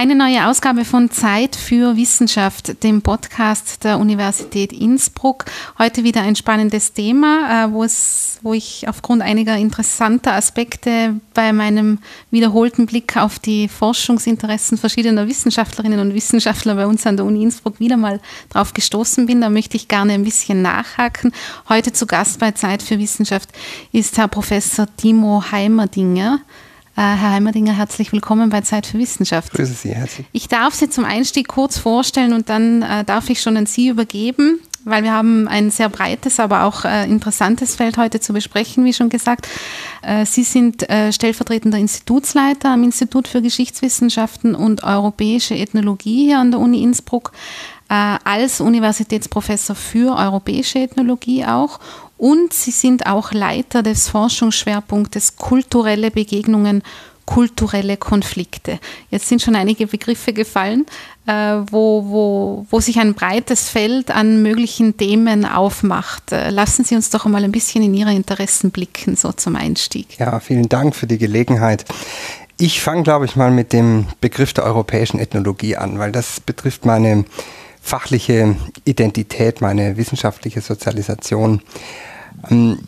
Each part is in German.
Eine neue Ausgabe von Zeit für Wissenschaft, dem Podcast der Universität Innsbruck. Heute wieder ein spannendes Thema, äh, wo, es, wo ich aufgrund einiger interessanter Aspekte bei meinem wiederholten Blick auf die Forschungsinteressen verschiedener Wissenschaftlerinnen und Wissenschaftler bei uns an der Uni Innsbruck wieder mal drauf gestoßen bin. Da möchte ich gerne ein bisschen nachhaken. Heute zu Gast bei Zeit für Wissenschaft ist Herr Professor Timo Heimerdinger. Äh, Herr Heimerdinger, herzlich willkommen bei Zeit für Wissenschaft. Grüße Sie, herzlich. Ich darf Sie zum Einstieg kurz vorstellen und dann äh, darf ich schon an Sie übergeben, weil wir haben ein sehr breites, aber auch äh, interessantes Feld heute zu besprechen, wie schon gesagt. Äh, Sie sind äh, stellvertretender Institutsleiter am Institut für Geschichtswissenschaften und Europäische Ethnologie hier an der Uni Innsbruck äh, als Universitätsprofessor für europäische Ethnologie auch und sie sind auch Leiter des Forschungsschwerpunktes kulturelle Begegnungen, kulturelle Konflikte. Jetzt sind schon einige Begriffe gefallen, äh, wo, wo, wo sich ein breites Feld an möglichen Themen aufmacht. Äh, lassen Sie uns doch einmal ein bisschen in Ihre Interessen blicken, so zum Einstieg. Ja, vielen Dank für die Gelegenheit. Ich fange, glaube ich, mal mit dem Begriff der europäischen Ethnologie an, weil das betrifft meine fachliche Identität, meine wissenschaftliche Sozialisation. Ähm,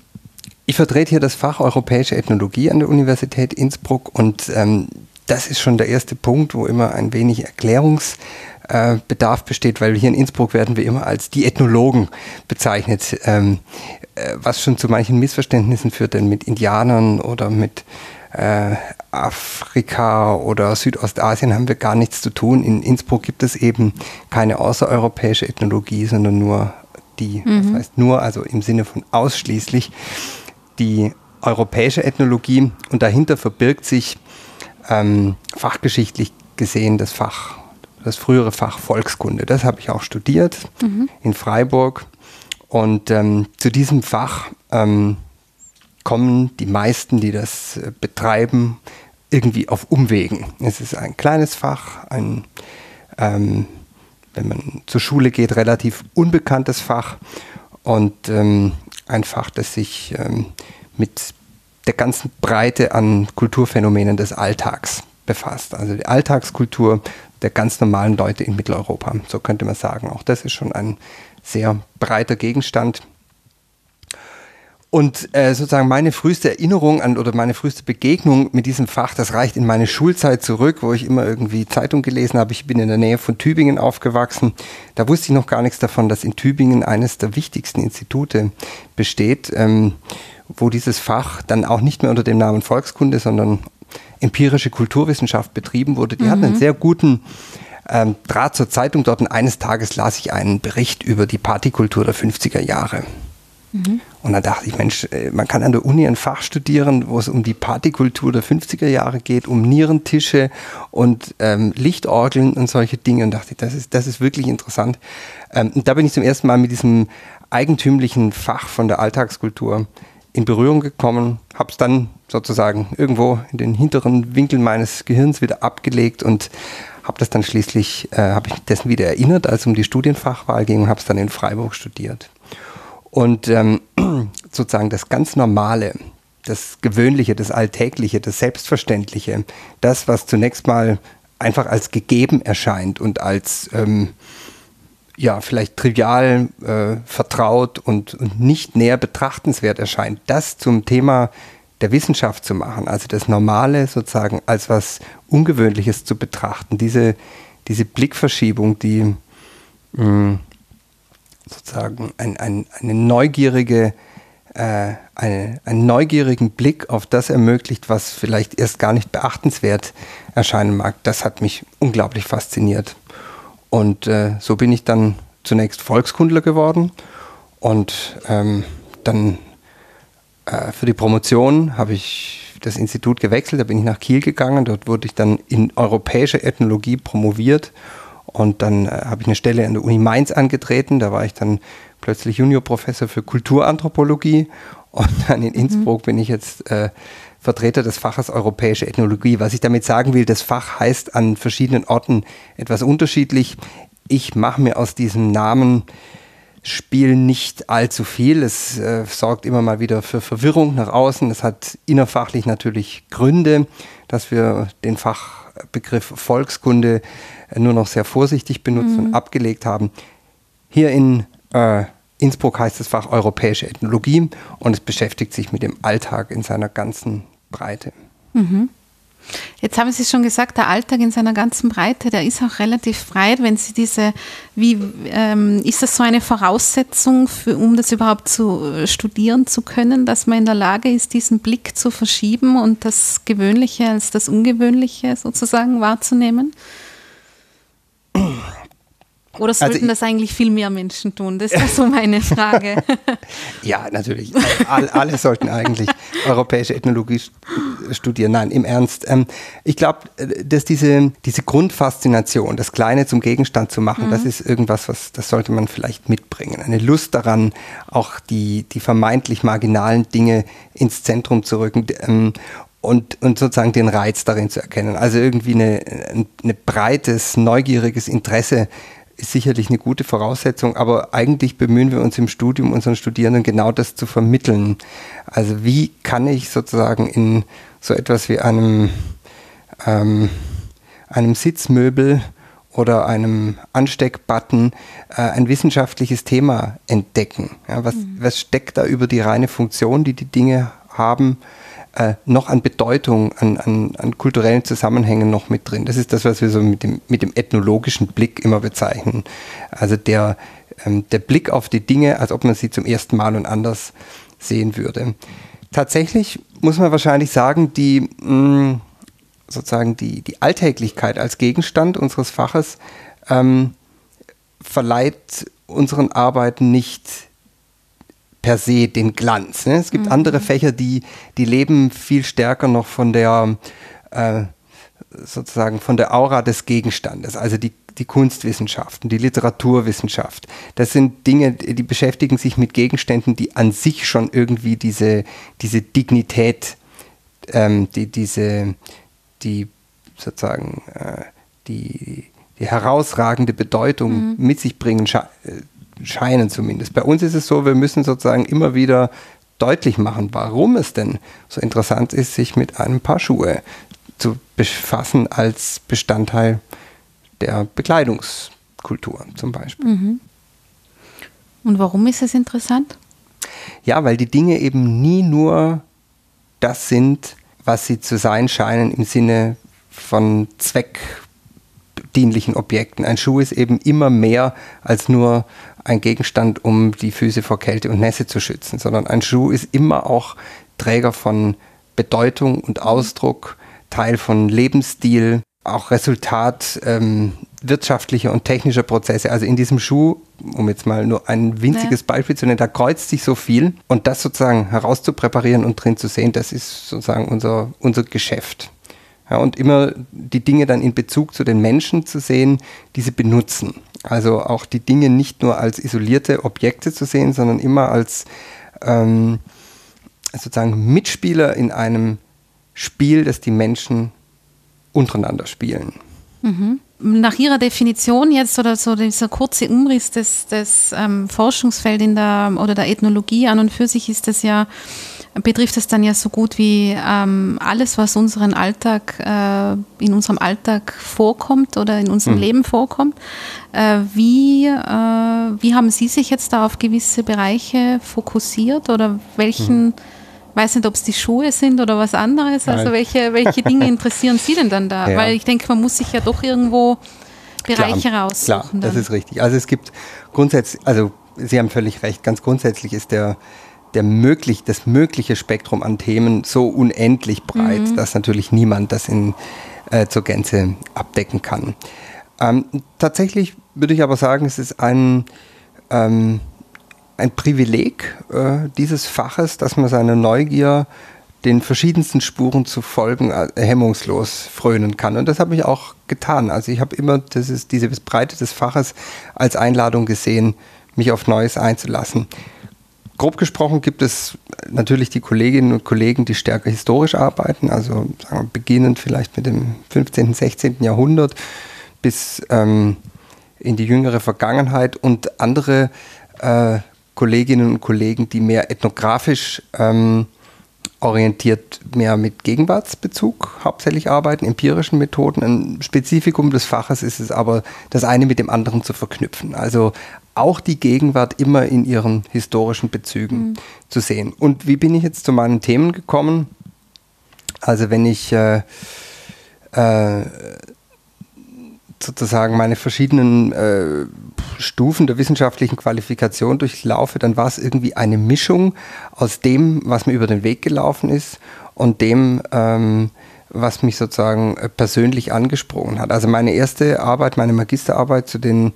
ich vertrete hier das Fach Europäische Ethnologie an der Universität Innsbruck und ähm, das ist schon der erste Punkt, wo immer ein wenig Erklärungsbedarf äh, besteht, weil hier in Innsbruck werden wir immer als die Ethnologen bezeichnet, ähm, äh, was schon zu manchen Missverständnissen führt, denn mit Indianern oder mit äh, Afrika oder Südostasien haben wir gar nichts zu tun. In Innsbruck gibt es eben keine außereuropäische Ethnologie, sondern nur die, mhm. das heißt nur, also im Sinne von ausschließlich, die europäische Ethnologie und dahinter verbirgt sich ähm, fachgeschichtlich gesehen das Fach, das frühere Fach Volkskunde. Das habe ich auch studiert mhm. in Freiburg und ähm, zu diesem Fach ähm, kommen die meisten, die das äh, betreiben, irgendwie auf Umwegen. Es ist ein kleines Fach, ein ähm, wenn man zur Schule geht, relativ unbekanntes Fach und ähm, ein Fach, das sich ähm, mit der ganzen Breite an Kulturphänomenen des Alltags befasst. Also die Alltagskultur der ganz normalen Leute in Mitteleuropa, so könnte man sagen. Auch das ist schon ein sehr breiter Gegenstand. Und äh, sozusagen meine früheste Erinnerung an oder meine früheste Begegnung mit diesem Fach, das reicht in meine Schulzeit zurück, wo ich immer irgendwie Zeitung gelesen habe. Ich bin in der Nähe von Tübingen aufgewachsen. Da wusste ich noch gar nichts davon, dass in Tübingen eines der wichtigsten Institute besteht, ähm, wo dieses Fach dann auch nicht mehr unter dem Namen Volkskunde, sondern empirische Kulturwissenschaft betrieben wurde. Die mhm. hatten einen sehr guten ähm, Draht zur Zeitung dort und eines Tages las ich einen Bericht über die Partykultur der 50er Jahre. Mhm. Und dann dachte ich, Mensch, äh, man kann an der Uni ein Fach studieren, wo es um die Partykultur der 50er Jahre geht, um Nierentische und ähm, Lichtorgeln und solche Dinge. Und dachte, das ist, das ist wirklich interessant. Ähm, und da bin ich zum ersten Mal mit diesem eigentümlichen Fach von der Alltagskultur in Berührung gekommen, habe es dann sozusagen irgendwo in den hinteren Winkeln meines Gehirns wieder abgelegt und habe das dann schließlich, äh, habe ich dessen wieder erinnert, als es um die Studienfachwahl ging und habe es dann in Freiburg studiert. Und ähm, sozusagen das ganz Normale, das Gewöhnliche, das Alltägliche, das Selbstverständliche, das, was zunächst mal einfach als gegeben erscheint und als ähm, ja, vielleicht trivial, äh, vertraut und, und nicht näher betrachtenswert erscheint, das zum Thema der Wissenschaft zu machen, also das Normale sozusagen als was Ungewöhnliches zu betrachten, diese, diese Blickverschiebung, die mh, mm, sozusagen ein, ein, eine neugierige, äh, eine, einen neugierigen Blick auf das ermöglicht, was vielleicht erst gar nicht beachtenswert erscheinen mag. Das hat mich unglaublich fasziniert. Und äh, so bin ich dann zunächst Volkskundler geworden und ähm, dann äh, für die Promotion habe ich das Institut gewechselt, da bin ich nach Kiel gegangen, dort wurde ich dann in europäische Ethnologie promoviert und dann äh, habe ich eine Stelle an der Uni Mainz angetreten. Da war ich dann plötzlich Juniorprofessor für Kulturanthropologie. Und dann in mhm. Innsbruck mhm. bin ich jetzt äh, Vertreter des Faches Europäische Ethnologie. Was ich damit sagen will, das Fach heißt an verschiedenen Orten etwas unterschiedlich. Ich mache mir aus diesem Namen Spiel nicht allzu viel. Es äh, sorgt immer mal wieder für Verwirrung nach außen. Es hat innerfachlich natürlich Gründe, dass wir den Fach Begriff Volkskunde nur noch sehr vorsichtig benutzt mhm. und abgelegt haben. Hier in äh, Innsbruck heißt das Fach Europäische Ethnologie und es beschäftigt sich mit dem Alltag in seiner ganzen Breite. Mhm. Jetzt haben Sie schon gesagt, der Alltag in seiner ganzen Breite, der ist auch relativ breit. Wenn Sie diese, wie ähm, ist das so eine Voraussetzung, für, um das überhaupt zu äh, studieren zu können, dass man in der Lage ist, diesen Blick zu verschieben und das Gewöhnliche als das Ungewöhnliche sozusagen wahrzunehmen? Oder sollten also ich, das eigentlich viel mehr Menschen tun? Das ist so meine Frage. ja, natürlich. Alle, alle sollten eigentlich europäische Ethnologie studieren. Nein, im Ernst. Ähm, ich glaube, dass diese, diese Grundfaszination, das Kleine zum Gegenstand zu machen, mhm. das ist irgendwas, was, das sollte man vielleicht mitbringen. Eine Lust daran, auch die, die vermeintlich marginalen Dinge ins Zentrum zu rücken. Und, und sozusagen den Reiz darin zu erkennen. Also irgendwie ein eine breites, neugieriges Interesse ist sicherlich eine gute Voraussetzung, aber eigentlich bemühen wir uns im Studium unseren Studierenden genau das zu vermitteln. Also wie kann ich sozusagen in so etwas wie einem, ähm, einem Sitzmöbel oder einem Ansteckbutton äh, ein wissenschaftliches Thema entdecken. Ja, was, mhm. was steckt da über die reine Funktion, die die Dinge haben? Äh, noch an Bedeutung, an, an, an, kulturellen Zusammenhängen noch mit drin. Das ist das, was wir so mit dem, mit dem ethnologischen Blick immer bezeichnen. Also der, ähm, der Blick auf die Dinge, als ob man sie zum ersten Mal und anders sehen würde. Tatsächlich muss man wahrscheinlich sagen, die mh, sozusagen die, die Alltäglichkeit als Gegenstand unseres Faches ähm, verleiht unseren Arbeiten nicht per se den Glanz. Ne? Es gibt mhm. andere Fächer, die, die leben viel stärker noch von der äh, sozusagen von der Aura des Gegenstandes, also die, die Kunstwissenschaften, die Literaturwissenschaft. Das sind Dinge, die beschäftigen sich mit Gegenständen, die an sich schon irgendwie diese, diese Dignität, ähm, die, diese, die sozusagen äh, die, die herausragende Bedeutung mhm. mit sich bringen, äh, scheinen zumindest. Bei uns ist es so, wir müssen sozusagen immer wieder deutlich machen, warum es denn so interessant ist, sich mit einem Paar Schuhe zu befassen als Bestandteil der Bekleidungskultur zum Beispiel. Mhm. Und warum ist es interessant? Ja, weil die Dinge eben nie nur das sind, was sie zu sein scheinen im Sinne von zweckdienlichen Objekten. Ein Schuh ist eben immer mehr als nur ein Gegenstand, um die Füße vor Kälte und Nässe zu schützen, sondern ein Schuh ist immer auch Träger von Bedeutung und Ausdruck, Teil von Lebensstil, auch Resultat ähm, wirtschaftlicher und technischer Prozesse. Also in diesem Schuh, um jetzt mal nur ein winziges ja. Beispiel zu nennen, da kreuzt sich so viel und das sozusagen herauszupräparieren und drin zu sehen, das ist sozusagen unser, unser Geschäft. Ja, und immer die Dinge dann in Bezug zu den Menschen zu sehen, die sie benutzen. Also auch die Dinge nicht nur als isolierte Objekte zu sehen, sondern immer als ähm, sozusagen Mitspieler in einem Spiel, das die Menschen untereinander spielen. Mhm. Nach Ihrer Definition jetzt oder so dieser kurze Umriss des, des ähm, Forschungsfelds oder der Ethnologie an und für sich ist das ja betrifft es dann ja so gut wie ähm, alles, was unseren Alltag, äh, in unserem Alltag vorkommt oder in unserem mhm. Leben vorkommt. Äh, wie, äh, wie haben Sie sich jetzt da auf gewisse Bereiche fokussiert oder welchen, mhm. weiß nicht, ob es die Schuhe sind oder was anderes, also welche, welche Dinge interessieren Sie denn dann da? Ja. Weil ich denke, man muss sich ja doch irgendwo Bereiche klar, raussuchen. Klar, das ist richtig. Also es gibt grundsätzlich, also Sie haben völlig recht, ganz grundsätzlich ist der der möglich, das mögliche Spektrum an Themen so unendlich breit, mhm. dass natürlich niemand das in, äh, zur Gänze abdecken kann. Ähm, tatsächlich würde ich aber sagen, es ist ein, ähm, ein Privileg äh, dieses Faches, dass man seine Neugier den verschiedensten Spuren zu folgen äh, hemmungslos frönen kann. Und das habe ich auch getan. Also ich habe immer dieses, diese Breite des Faches als Einladung gesehen, mich auf Neues einzulassen grob gesprochen gibt es natürlich die Kolleginnen und Kollegen, die stärker historisch arbeiten, also wir, beginnend vielleicht mit dem 15., 16. Jahrhundert bis ähm, in die jüngere Vergangenheit und andere äh, Kolleginnen und Kollegen, die mehr ethnografisch ähm, orientiert mehr mit Gegenwartsbezug hauptsächlich arbeiten, empirischen Methoden. Ein Spezifikum des Faches ist es aber, das eine mit dem anderen zu verknüpfen. Also auch die Gegenwart immer in ihren historischen Bezügen mhm. zu sehen. Und wie bin ich jetzt zu meinen Themen gekommen? Also wenn ich äh, äh, sozusagen meine verschiedenen äh, Stufen der wissenschaftlichen Qualifikation durchlaufe, dann war es irgendwie eine Mischung aus dem, was mir über den Weg gelaufen ist und dem, ähm, was mich sozusagen äh, persönlich angesprochen hat. Also meine erste Arbeit, meine Magisterarbeit zu den,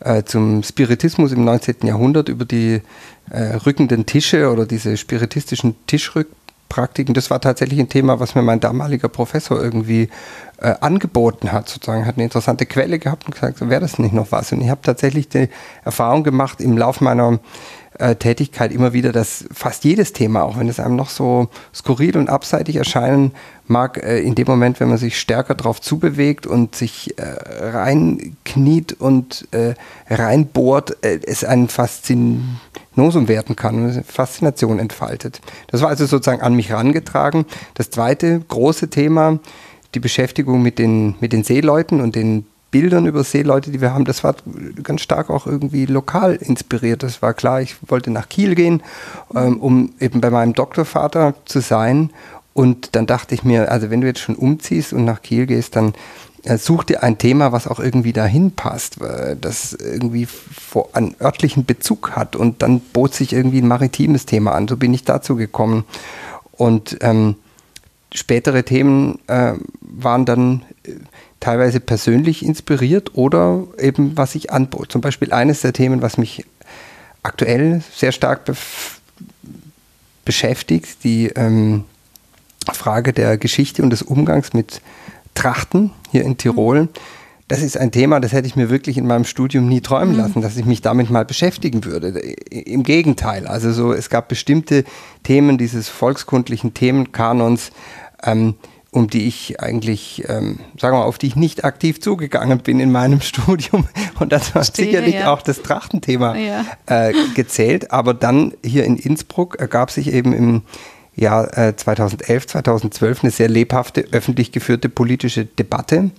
äh, zum Spiritismus im 19. Jahrhundert über die äh, rückenden Tische oder diese spiritistischen Tischrück Praktiken, das war tatsächlich ein Thema, was mir mein damaliger Professor irgendwie äh, angeboten hat, sozusagen, hat eine interessante Quelle gehabt und gesagt, wäre das nicht noch was? Und ich habe tatsächlich die Erfahrung gemacht im Laufe meiner äh, Tätigkeit immer wieder, dass fast jedes Thema, auch wenn es einem noch so skurril und abseitig erscheinen mag, äh, in dem Moment, wenn man sich stärker darauf zubewegt und sich äh, reinkniet und reinbohrt, es einen Faszinosum werden kann eine Faszination entfaltet. Das war also sozusagen an mich herangetragen. Das zweite große Thema, die Beschäftigung mit den, mit den Seeleuten und den Bildern über Seeleute, die wir haben, das war ganz stark auch irgendwie lokal inspiriert. Das war klar, ich wollte nach Kiel gehen, ähm, um eben bei meinem Doktorvater zu sein. Und dann dachte ich mir, also wenn du jetzt schon umziehst und nach Kiel gehst, dann äh, such dir ein Thema, was auch irgendwie dahin passt, das irgendwie vor, einen örtlichen Bezug hat. Und dann bot sich irgendwie ein maritimes Thema an. So bin ich dazu gekommen. Und ähm, spätere Themen äh, waren dann teilweise persönlich inspiriert oder eben was ich anbot. Zum Beispiel eines der Themen, was mich aktuell sehr stark be beschäftigt, die ähm, Frage der Geschichte und des Umgangs mit Trachten hier in Tirol. Mhm. Das ist ein Thema, das hätte ich mir wirklich in meinem Studium nie träumen mhm. lassen, dass ich mich damit mal beschäftigen würde. Im Gegenteil, also so, es gab bestimmte Themen dieses volkskundlichen Themenkanons, ähm, um die ich eigentlich, ähm, sagen wir mal, auf die ich nicht aktiv zugegangen bin in meinem Studium. Und das hat Stehe, sicherlich ja. auch das Trachtenthema ja. äh, gezählt. Aber dann hier in Innsbruck ergab sich eben im Jahr äh, 2011, 2012 eine sehr lebhafte, öffentlich geführte politische Debatte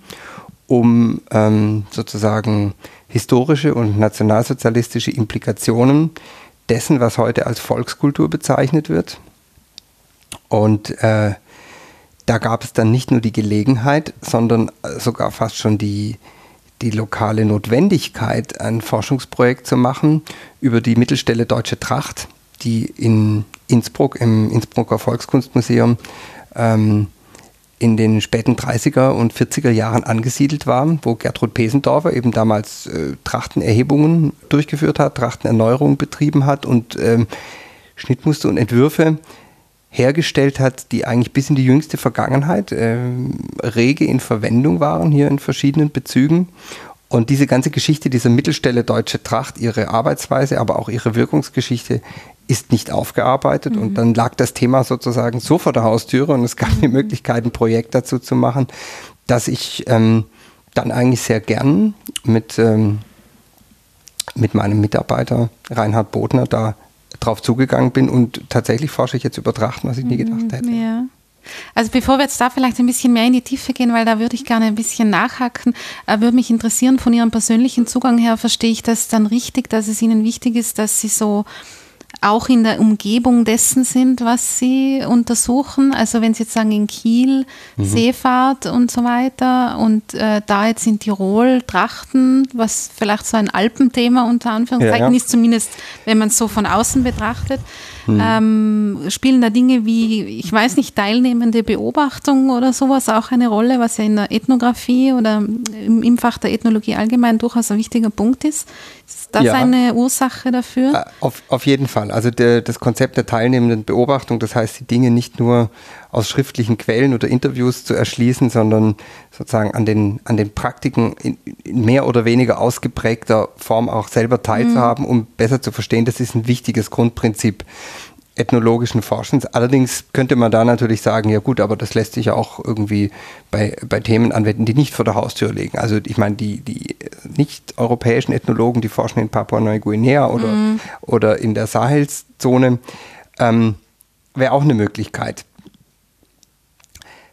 um ähm, sozusagen historische und nationalsozialistische Implikationen dessen, was heute als Volkskultur bezeichnet wird. Und äh, da gab es dann nicht nur die Gelegenheit, sondern sogar fast schon die, die lokale Notwendigkeit, ein Forschungsprojekt zu machen über die Mittelstelle Deutsche Tracht, die in Innsbruck, im Innsbrucker Volkskunstmuseum, ähm, in den späten 30er und 40er Jahren angesiedelt war, wo Gertrud Pesendorfer eben damals äh, Trachtenerhebungen durchgeführt hat, Trachtenerneuerungen betrieben hat und ähm, Schnittmuster und Entwürfe hergestellt hat, die eigentlich bis in die jüngste Vergangenheit äh, rege in Verwendung waren, hier in verschiedenen Bezügen. Und diese ganze Geschichte dieser Mittelstelle Deutsche Tracht, ihre Arbeitsweise, aber auch ihre Wirkungsgeschichte ist nicht aufgearbeitet. Mhm. Und dann lag das Thema sozusagen so vor der Haustüre und es gab mhm. die Möglichkeit, ein Projekt dazu zu machen, dass ich ähm, dann eigentlich sehr gern mit, ähm, mit meinem Mitarbeiter Reinhard Bodner da drauf zugegangen bin und tatsächlich forsche ich jetzt über Trachten, was ich nie gedacht mhm, hätte. Ja. Also bevor wir jetzt da vielleicht ein bisschen mehr in die Tiefe gehen, weil da würde ich gerne ein bisschen nachhaken, äh, würde mich interessieren, von Ihrem persönlichen Zugang her verstehe ich das dann richtig, dass es Ihnen wichtig ist, dass Sie so auch in der Umgebung dessen sind, was sie untersuchen. Also wenn Sie jetzt sagen in Kiel mhm. Seefahrt und so weiter und äh, da jetzt in Tirol Trachten, was vielleicht so ein Alpenthema unter Anführungszeichen ja, ja. ist, zumindest wenn man es so von außen betrachtet. Mhm. Ähm, spielen da Dinge wie, ich weiß nicht, teilnehmende Beobachtung oder sowas auch eine Rolle, was ja in der Ethnographie oder im, im Fach der Ethnologie allgemein durchaus ein wichtiger Punkt ist? Ist das ja. eine Ursache dafür? Äh, auf, auf jeden Fall. Also der, das Konzept der teilnehmenden Beobachtung, das heißt, die Dinge nicht nur aus schriftlichen Quellen oder Interviews zu erschließen, sondern sozusagen an den, an den Praktiken in, in mehr oder weniger ausgeprägter Form auch selber teilzuhaben, mhm. um besser zu verstehen, das ist ein wichtiges Grundprinzip ethnologischen Forschens. Allerdings könnte man da natürlich sagen, ja gut, aber das lässt sich ja auch irgendwie bei, bei Themen anwenden, die nicht vor der Haustür liegen. Also ich meine, die, die nicht-europäischen Ethnologen, die forschen in Papua-Neuguinea oder, mhm. oder in der Sahelzone, ähm, wäre auch eine Möglichkeit.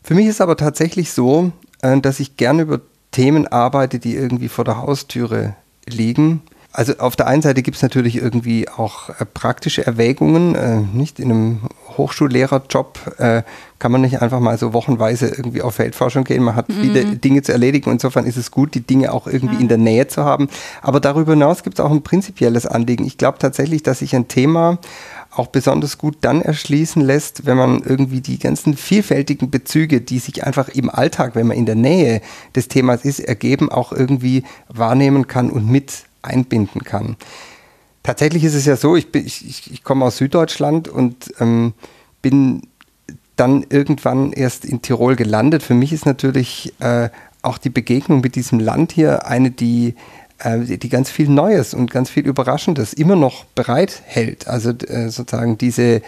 Für mich ist aber tatsächlich so, äh, dass ich gerne über Themen arbeite, die irgendwie vor der Haustüre liegen. Also auf der einen Seite gibt es natürlich irgendwie auch äh, praktische Erwägungen. Äh, nicht in einem Hochschullehrerjob kann man nicht einfach mal so wochenweise irgendwie auf Feldforschung gehen. Man hat mhm. viele Dinge zu erledigen. Insofern ist es gut, die Dinge auch irgendwie ja. in der Nähe zu haben. Aber darüber hinaus gibt es auch ein prinzipielles Anliegen. Ich glaube tatsächlich, dass sich ein Thema auch besonders gut dann erschließen lässt, wenn man irgendwie die ganzen vielfältigen Bezüge, die sich einfach im Alltag, wenn man in der Nähe des Themas ist, ergeben, auch irgendwie wahrnehmen kann und mit einbinden kann. Tatsächlich ist es ja so, ich, ich, ich komme aus Süddeutschland und ähm, bin dann irgendwann erst in Tirol gelandet. Für mich ist natürlich äh, auch die Begegnung mit diesem Land hier eine, die die ganz viel Neues und ganz viel Überraschendes immer noch bereithält. Also äh, sozusagen diese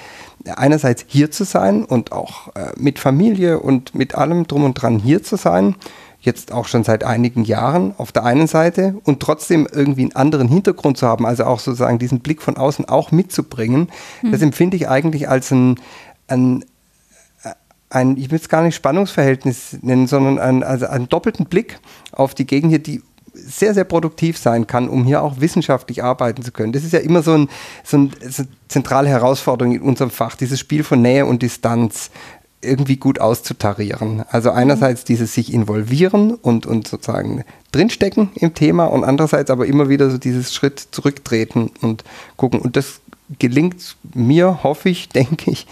einerseits hier zu sein und auch äh, mit Familie und mit allem drum und dran hier zu sein, jetzt auch schon seit einigen Jahren auf der einen Seite und trotzdem irgendwie einen anderen Hintergrund zu haben, also auch sozusagen diesen Blick von außen auch mitzubringen, mhm. das empfinde ich eigentlich als ein, ein ein, ich will es gar nicht Spannungsverhältnis nennen, sondern ein, also einen doppelten Blick auf die Gegend hier, die sehr, sehr produktiv sein kann, um hier auch wissenschaftlich arbeiten zu können. Das ist ja immer so, ein, so, ein, so eine zentrale Herausforderung in unserem Fach, dieses Spiel von Nähe und Distanz irgendwie gut auszutarieren. Also einerseits dieses sich involvieren und, und sozusagen drinstecken im Thema und andererseits aber immer wieder so dieses Schritt zurücktreten und gucken. Und das gelingt mir, hoffe ich, denke ich,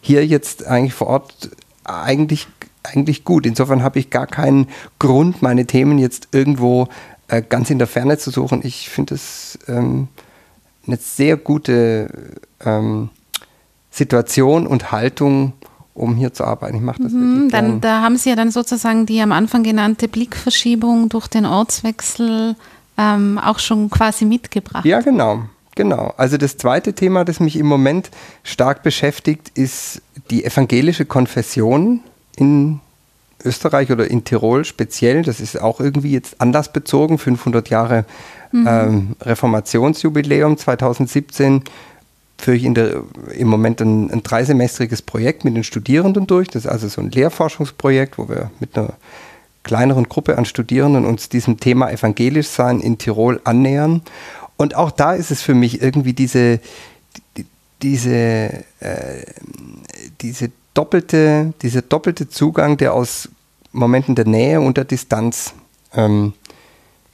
hier jetzt eigentlich vor Ort eigentlich eigentlich gut. Insofern habe ich gar keinen Grund, meine Themen jetzt irgendwo äh, ganz in der Ferne zu suchen. Ich finde es ähm, eine sehr gute ähm, Situation und Haltung, um hier zu arbeiten. Ich mache das mhm, dann, Da haben Sie ja dann sozusagen die am Anfang genannte Blickverschiebung durch den Ortswechsel ähm, auch schon quasi mitgebracht. Ja, genau. Genau. Also das zweite Thema, das mich im Moment stark beschäftigt, ist die evangelische Konfession in Österreich oder in Tirol speziell. Das ist auch irgendwie jetzt anlassbezogen. 500 Jahre mhm. ähm, Reformationsjubiläum 2017 führe ich der, im Moment ein, ein dreisemestriges Projekt mit den Studierenden durch. Das ist also so ein Lehrforschungsprojekt, wo wir mit einer kleineren Gruppe an Studierenden uns diesem Thema evangelisch sein in Tirol annähern. Und auch da ist es für mich irgendwie diese, diese, äh, diese doppelte, dieser doppelte Zugang, der aus Momenten der Nähe und der Distanz ähm,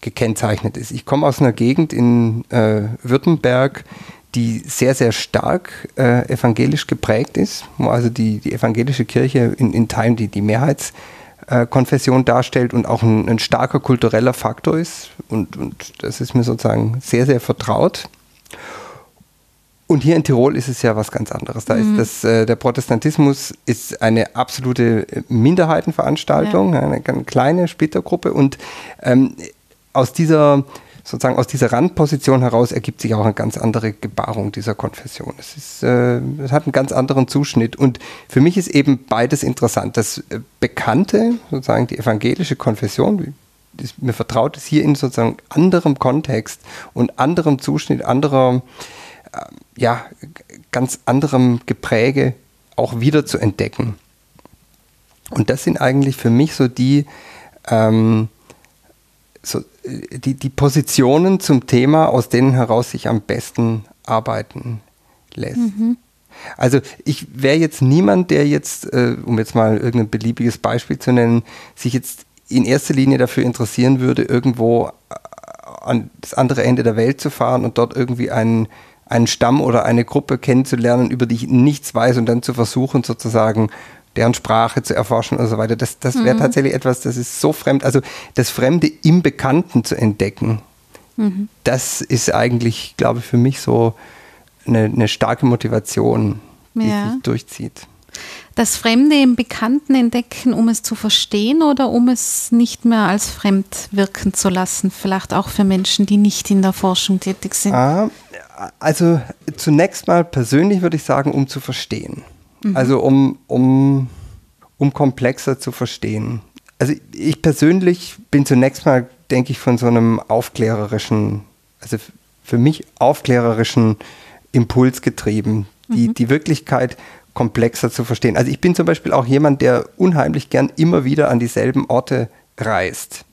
gekennzeichnet ist. Ich komme aus einer Gegend in äh, Württemberg, die sehr, sehr stark äh, evangelisch geprägt ist, wo also die, die evangelische Kirche in, in Teilen die, die Mehrheitskonfession äh, darstellt und auch ein, ein, starker kultureller Faktor ist. Und, und das ist mir sozusagen sehr, sehr vertraut. Und hier in Tirol ist es ja was ganz anderes. Da mhm. ist das, äh, der Protestantismus ist eine absolute Minderheitenveranstaltung, ja. eine ganz kleine Splittergruppe. Und ähm, aus dieser sozusagen aus dieser Randposition heraus ergibt sich auch eine ganz andere Gebarung dieser Konfession. Es, ist, äh, es hat einen ganz anderen Zuschnitt. Und für mich ist eben beides interessant. Das äh, Bekannte, sozusagen die evangelische Konfession, ist, mir vertraut ist, hier in sozusagen anderem Kontext und anderem Zuschnitt, anderer äh, ja, ganz anderem Gepräge auch wieder zu entdecken. Und das sind eigentlich für mich so die, ähm, so, äh, die, die Positionen zum Thema, aus denen heraus sich am besten arbeiten lässt. Mhm. Also ich wäre jetzt niemand, der jetzt, äh, um jetzt mal irgendein beliebiges Beispiel zu nennen, sich jetzt in erster Linie dafür interessieren würde, irgendwo äh, an das andere Ende der Welt zu fahren und dort irgendwie einen einen Stamm oder eine Gruppe kennenzulernen, über die ich nichts weiß und dann zu versuchen, sozusagen deren Sprache zu erforschen und so weiter. Das, das wäre mhm. tatsächlich etwas, das ist so fremd. Also das Fremde im Bekannten zu entdecken, mhm. das ist eigentlich, glaube ich, für mich so eine, eine starke Motivation, die ja. sich durchzieht. Das Fremde im Bekannten entdecken, um es zu verstehen oder um es nicht mehr als fremd wirken zu lassen, vielleicht auch für Menschen, die nicht in der Forschung tätig sind? Ah, also zunächst mal persönlich würde ich sagen, um zu verstehen. Mhm. Also um, um, um komplexer zu verstehen. Also ich persönlich bin zunächst mal, denke ich, von so einem aufklärerischen, also für mich aufklärerischen Impuls getrieben. Die, mhm. die Wirklichkeit komplexer zu verstehen. Also ich bin zum Beispiel auch jemand, der unheimlich gern immer wieder an dieselben Orte reist.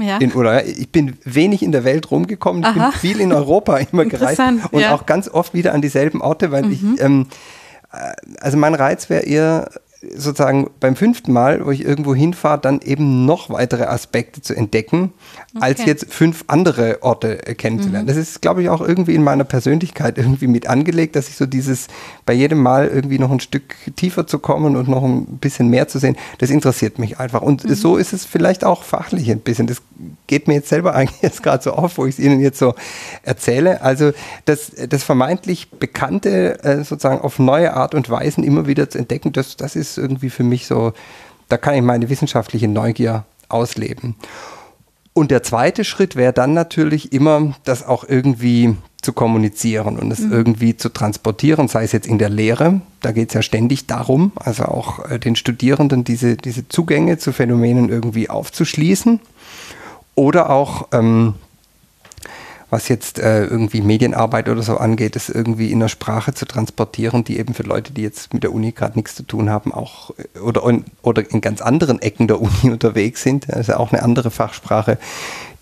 Ja. In, oder ich bin wenig in der Welt rumgekommen, ich Aha. bin viel in Europa immer gereist und ja. auch ganz oft wieder an dieselben Orte, weil mhm. ich, ähm, äh, also mein Reiz wäre eher sozusagen beim fünften Mal, wo ich irgendwo hinfahre, dann eben noch weitere Aspekte zu entdecken, okay. als jetzt fünf andere Orte äh, kennenzulernen. Mhm. Das ist, glaube ich, auch irgendwie in meiner Persönlichkeit irgendwie mit angelegt, dass ich so dieses bei jedem Mal irgendwie noch ein Stück tiefer zu kommen und noch ein bisschen mehr zu sehen, das interessiert mich einfach. Und mhm. so ist es vielleicht auch fachlich ein bisschen. Das geht mir jetzt selber eigentlich jetzt gerade so auf, wo ich es Ihnen jetzt so erzähle. Also das, das vermeintlich Bekannte äh, sozusagen auf neue Art und Weisen immer wieder zu entdecken, das, das ist ist irgendwie für mich so, da kann ich meine wissenschaftliche Neugier ausleben. Und der zweite Schritt wäre dann natürlich immer, das auch irgendwie zu kommunizieren und es mhm. irgendwie zu transportieren, sei es jetzt in der Lehre, da geht es ja ständig darum, also auch äh, den Studierenden diese, diese Zugänge zu Phänomenen irgendwie aufzuschließen oder auch ähm, was jetzt äh, irgendwie Medienarbeit oder so angeht, es irgendwie in einer Sprache zu transportieren, die eben für Leute, die jetzt mit der Uni gerade nichts zu tun haben, auch äh, oder, oder in ganz anderen Ecken der Uni unterwegs sind, also auch eine andere Fachsprache,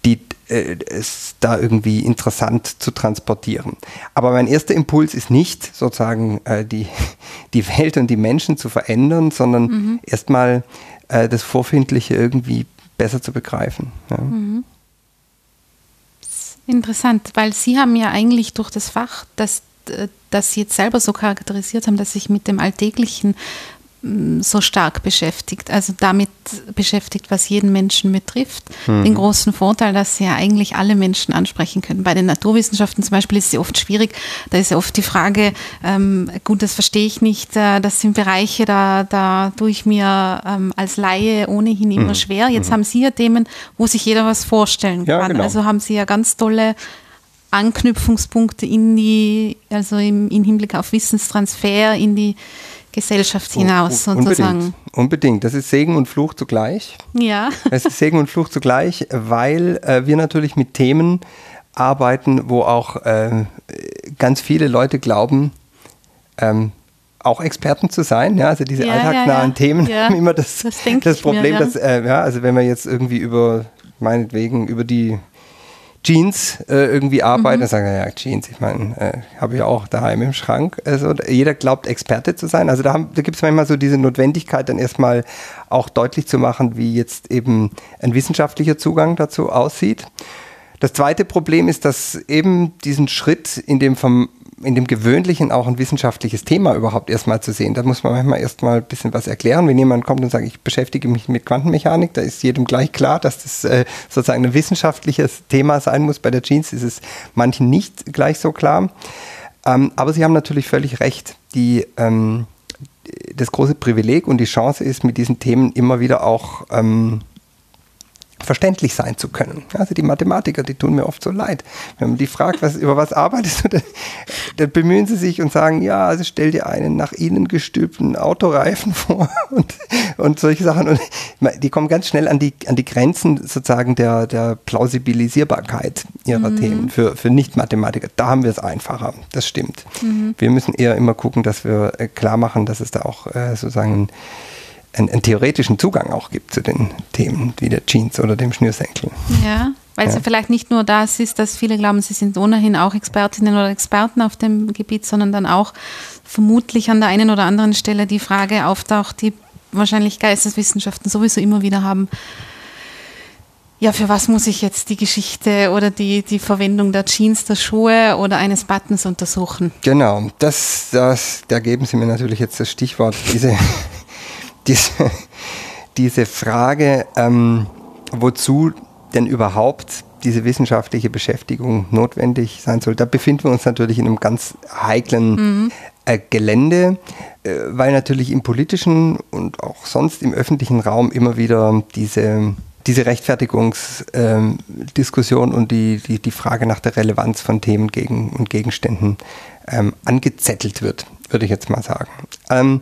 die äh, es da irgendwie interessant zu transportieren. Aber mein erster Impuls ist nicht sozusagen äh, die, die Welt und die Menschen zu verändern, sondern mhm. erstmal äh, das Vorfindliche irgendwie besser zu begreifen. Ja. Mhm. Interessant, weil Sie haben ja eigentlich durch das Fach, das, das Sie jetzt selber so charakterisiert haben, dass sich mit dem Alltäglichen so stark beschäftigt, also damit beschäftigt, was jeden Menschen betrifft. Mhm. Den großen Vorteil, dass sie ja eigentlich alle Menschen ansprechen können. Bei den Naturwissenschaften zum Beispiel ist es ja oft schwierig. Da ist ja oft die Frage, ähm, gut, das verstehe ich nicht, äh, das sind Bereiche, da, da tue ich mir ähm, als Laie ohnehin immer mhm. schwer. Jetzt mhm. haben Sie ja Themen, wo sich jeder was vorstellen kann. Ja, genau. Also haben Sie ja ganz tolle Anknüpfungspunkte in die, also im, im Hinblick auf Wissenstransfer, in die Gesellschaft hinaus sozusagen. Unbedingt, unbedingt. Das ist Segen und Fluch zugleich. Ja. Es ist Segen und Fluch zugleich, weil äh, wir natürlich mit Themen arbeiten, wo auch äh, ganz viele Leute glauben, ähm, auch Experten zu sein. Ja? Also diese ja, alltagsnahen ja, ja. Themen haben immer das, das, das Problem, mir, dass, äh, ja, also wenn wir jetzt irgendwie über, meinetwegen, über die Jeans äh, irgendwie arbeiten. Mhm. Dann sagen, ja, Jeans, ich meine, äh, habe ich auch daheim im Schrank. Also jeder glaubt, Experte zu sein. Also da, da gibt es manchmal so diese Notwendigkeit, dann erstmal auch deutlich zu machen, wie jetzt eben ein wissenschaftlicher Zugang dazu aussieht. Das zweite Problem ist, dass eben diesen Schritt in dem vom in dem Gewöhnlichen auch ein wissenschaftliches Thema überhaupt erstmal zu sehen. Da muss man manchmal erstmal ein bisschen was erklären. Wenn jemand kommt und sagt, ich beschäftige mich mit Quantenmechanik, da ist jedem gleich klar, dass das äh, sozusagen ein wissenschaftliches Thema sein muss. Bei der Jeans ist es manchen nicht gleich so klar. Ähm, aber Sie haben natürlich völlig recht. Die, ähm, das große Privileg und die Chance ist, mit diesen Themen immer wieder auch ähm, verständlich sein zu können. Also die Mathematiker, die tun mir oft so leid. Wenn man die fragt, was, über was arbeitest du, dann, dann, bemühen sie sich und sagen, ja, also stell dir einen nach ihnen gestülpten Autoreifen vor und, und solche Sachen. Und die kommen ganz schnell an die, an die Grenzen sozusagen der, der Plausibilisierbarkeit ihrer mhm. Themen für, für Nicht-Mathematiker. Da haben wir es einfacher, das stimmt. Mhm. Wir müssen eher immer gucken, dass wir äh, klar machen, dass es da auch äh, sozusagen einen, einen, theoretischen Zugang auch gibt zu den Themen wie der Jeans oder dem Schnürsenkel. Ja, weil ja. es ja vielleicht nicht nur das ist, dass viele glauben, sie sind ohnehin auch Expertinnen oder Experten auf dem Gebiet, sondern dann auch vermutlich an der einen oder anderen Stelle die Frage auftaucht, die wahrscheinlich Geisteswissenschaften sowieso immer wieder haben. Ja, für was muss ich jetzt die Geschichte oder die, die Verwendung der Jeans, der Schuhe oder eines Buttons untersuchen? Genau, das, das, da geben Sie mir natürlich jetzt das Stichwort, diese diese, diese Frage, ähm, wozu denn überhaupt diese wissenschaftliche Beschäftigung notwendig sein soll, da befinden wir uns natürlich in einem ganz heiklen mhm. äh, Gelände, äh, weil natürlich im politischen und auch sonst im öffentlichen Raum immer wieder diese, diese Rechtfertigungsdiskussion ähm, und die, die, die Frage nach der Relevanz von Themen gegen, und Gegenständen ähm, angezettelt wird, würde ich jetzt mal sagen. Ähm,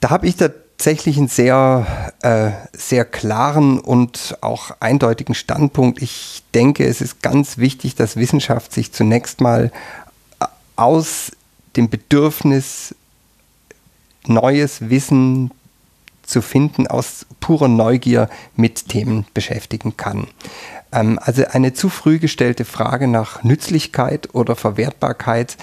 da habe ich da tatsächlich einen sehr, äh, sehr klaren und auch eindeutigen Standpunkt. Ich denke, es ist ganz wichtig, dass Wissenschaft sich zunächst mal äh, aus dem Bedürfnis neues Wissen zu finden, aus purer Neugier mit Themen beschäftigen kann. Ähm, also eine zu früh gestellte Frage nach Nützlichkeit oder Verwertbarkeit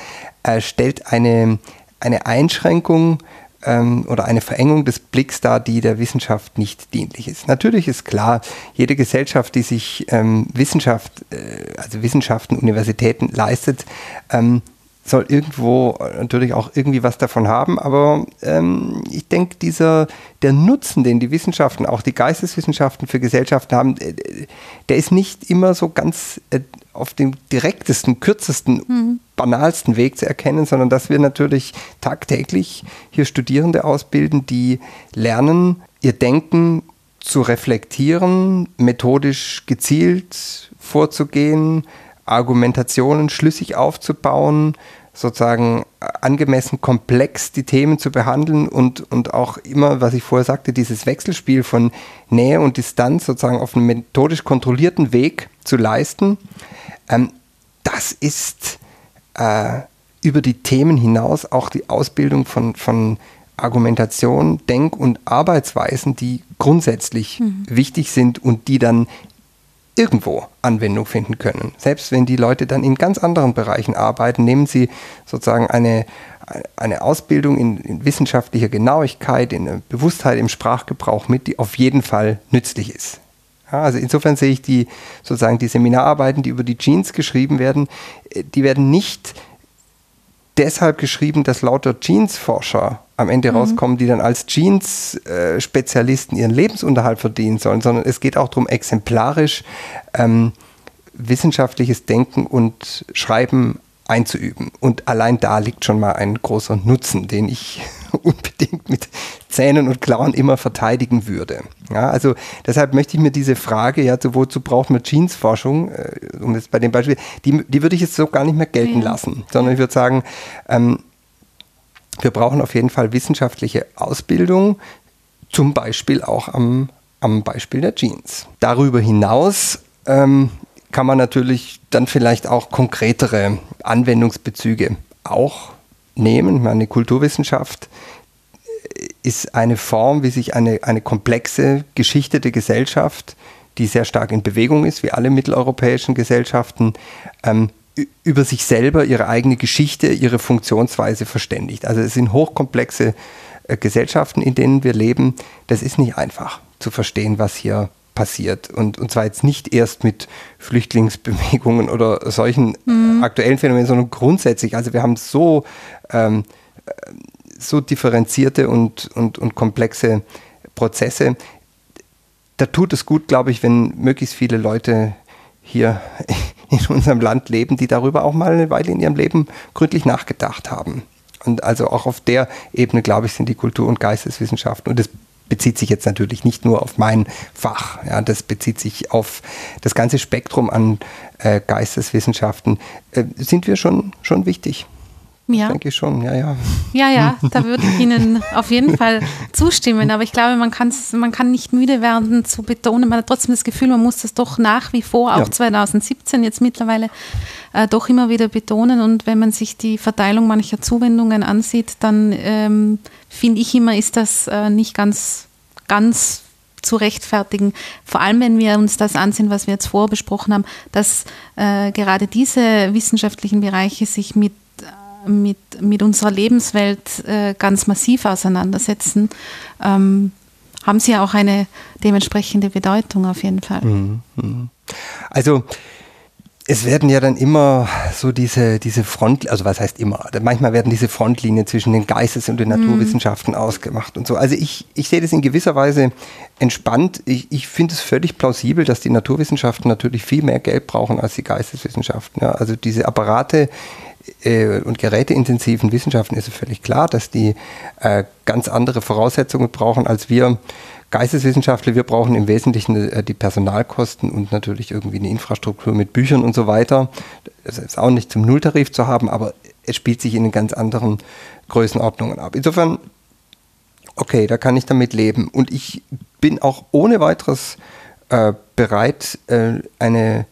äh, stellt eine, eine Einschränkung ähm, oder eine Verengung des Blicks dar, die der Wissenschaft nicht dienlich ist. Natürlich ist klar, jede Gesellschaft, die sich ähm, Wissenschaft, äh, also Wissenschaften, Universitäten leistet, ähm, soll irgendwo natürlich auch irgendwie was davon haben, aber ähm, ich denke, dieser der Nutzen, den die Wissenschaften, auch die Geisteswissenschaften für Gesellschaften haben, äh, der ist nicht immer so ganz äh, auf dem direktesten, kürzesten, mhm. banalsten Weg zu erkennen, sondern dass wir natürlich tagtäglich hier Studierende ausbilden, die lernen, ihr Denken zu reflektieren, methodisch gezielt vorzugehen, Argumentationen schlüssig aufzubauen, sozusagen angemessen komplex die Themen zu behandeln und, und auch immer, was ich vorher sagte, dieses Wechselspiel von Nähe und Distanz sozusagen auf einem methodisch kontrollierten Weg zu leisten, ähm, das ist äh, über die Themen hinaus auch die Ausbildung von, von Argumentation, Denk- und Arbeitsweisen, die grundsätzlich mhm. wichtig sind und die dann irgendwo Anwendung finden können. Selbst wenn die Leute dann in ganz anderen Bereichen arbeiten, nehmen sie sozusagen eine, eine Ausbildung in, in wissenschaftlicher Genauigkeit, in Bewusstheit im Sprachgebrauch mit, die auf jeden Fall nützlich ist. Ja, also insofern sehe ich die sozusagen die Seminararbeiten, die über die Jeans geschrieben werden, äh, die werden nicht deshalb geschrieben, dass lauter Jeans-Forscher am Ende mhm. rauskommen, die dann als Jeans-Spezialisten ihren Lebensunterhalt verdienen sollen, sondern es geht auch darum, exemplarisch ähm, wissenschaftliches Denken und Schreiben einzuüben. Und allein da liegt schon mal ein großer Nutzen, den ich unbedingt mit Zähnen und Klauen immer verteidigen würde. Ja, also deshalb möchte ich mir diese Frage, ja, so, wozu braucht man Jeansforschung, äh, um jetzt bei dem Beispiel, die, die würde ich jetzt so gar nicht mehr gelten ja. lassen, sondern ich würde sagen, ähm, wir brauchen auf jeden Fall wissenschaftliche Ausbildung, zum Beispiel auch am, am Beispiel der Jeans. Darüber hinaus ähm, kann man natürlich dann vielleicht auch konkretere Anwendungsbezüge auch nehmen. Meine Kulturwissenschaft ist eine Form, wie sich eine, eine komplexe, geschichtete Gesellschaft, die sehr stark in Bewegung ist, wie alle mitteleuropäischen Gesellschaften, ähm, über sich selber, ihre eigene Geschichte, ihre Funktionsweise verständigt. Also es sind hochkomplexe äh, Gesellschaften, in denen wir leben. Das ist nicht einfach zu verstehen, was hier passiert. Und, und zwar jetzt nicht erst mit Flüchtlingsbewegungen oder solchen mhm. aktuellen Phänomenen, sondern grundsätzlich. Also wir haben so, ähm, so differenzierte und, und, und komplexe Prozesse. Da tut es gut, glaube ich, wenn möglichst viele Leute hier in unserem Land leben, die darüber auch mal eine Weile in ihrem Leben gründlich nachgedacht haben. Und also auch auf der Ebene, glaube ich, sind die Kultur- und Geisteswissenschaften und das bezieht sich jetzt natürlich nicht nur auf mein Fach, ja, das bezieht sich auf das ganze Spektrum an äh, Geisteswissenschaften, äh, sind wir schon, schon wichtig. Ja. Denke ich schon, ja, ja. Ja, ja, da würde ich Ihnen auf jeden Fall zustimmen. Aber ich glaube, man, man kann nicht müde werden zu betonen. Man hat trotzdem das Gefühl, man muss das doch nach wie vor, auch ja. 2017 jetzt mittlerweile, äh, doch immer wieder betonen. Und wenn man sich die Verteilung mancher Zuwendungen ansieht, dann ähm, finde ich immer, ist das äh, nicht ganz, ganz zu rechtfertigen. Vor allem, wenn wir uns das ansehen, was wir jetzt vorbesprochen haben, dass äh, gerade diese wissenschaftlichen Bereiche sich mit mit, mit unserer Lebenswelt äh, ganz massiv auseinandersetzen, ähm, haben sie auch eine dementsprechende Bedeutung auf jeden Fall. Mhm, mhm. Also es werden ja dann immer so diese, diese Front, also was heißt immer, manchmal werden diese Frontlinien zwischen den Geistes- und den mhm. Naturwissenschaften ausgemacht und so. Also ich, ich sehe das in gewisser Weise entspannt. Ich, ich finde es völlig plausibel, dass die Naturwissenschaften natürlich viel mehr Geld brauchen als die Geisteswissenschaften. Ja, also diese Apparate und geräteintensiven Wissenschaften ist es völlig klar, dass die äh, ganz andere Voraussetzungen brauchen als wir Geisteswissenschaftler, wir brauchen im Wesentlichen äh, die Personalkosten und natürlich irgendwie eine Infrastruktur mit Büchern und so weiter. Das ist auch nicht zum Nulltarif zu haben, aber es spielt sich in ganz anderen Größenordnungen ab. Insofern, okay, da kann ich damit leben. Und ich bin auch ohne weiteres äh, bereit, äh, eine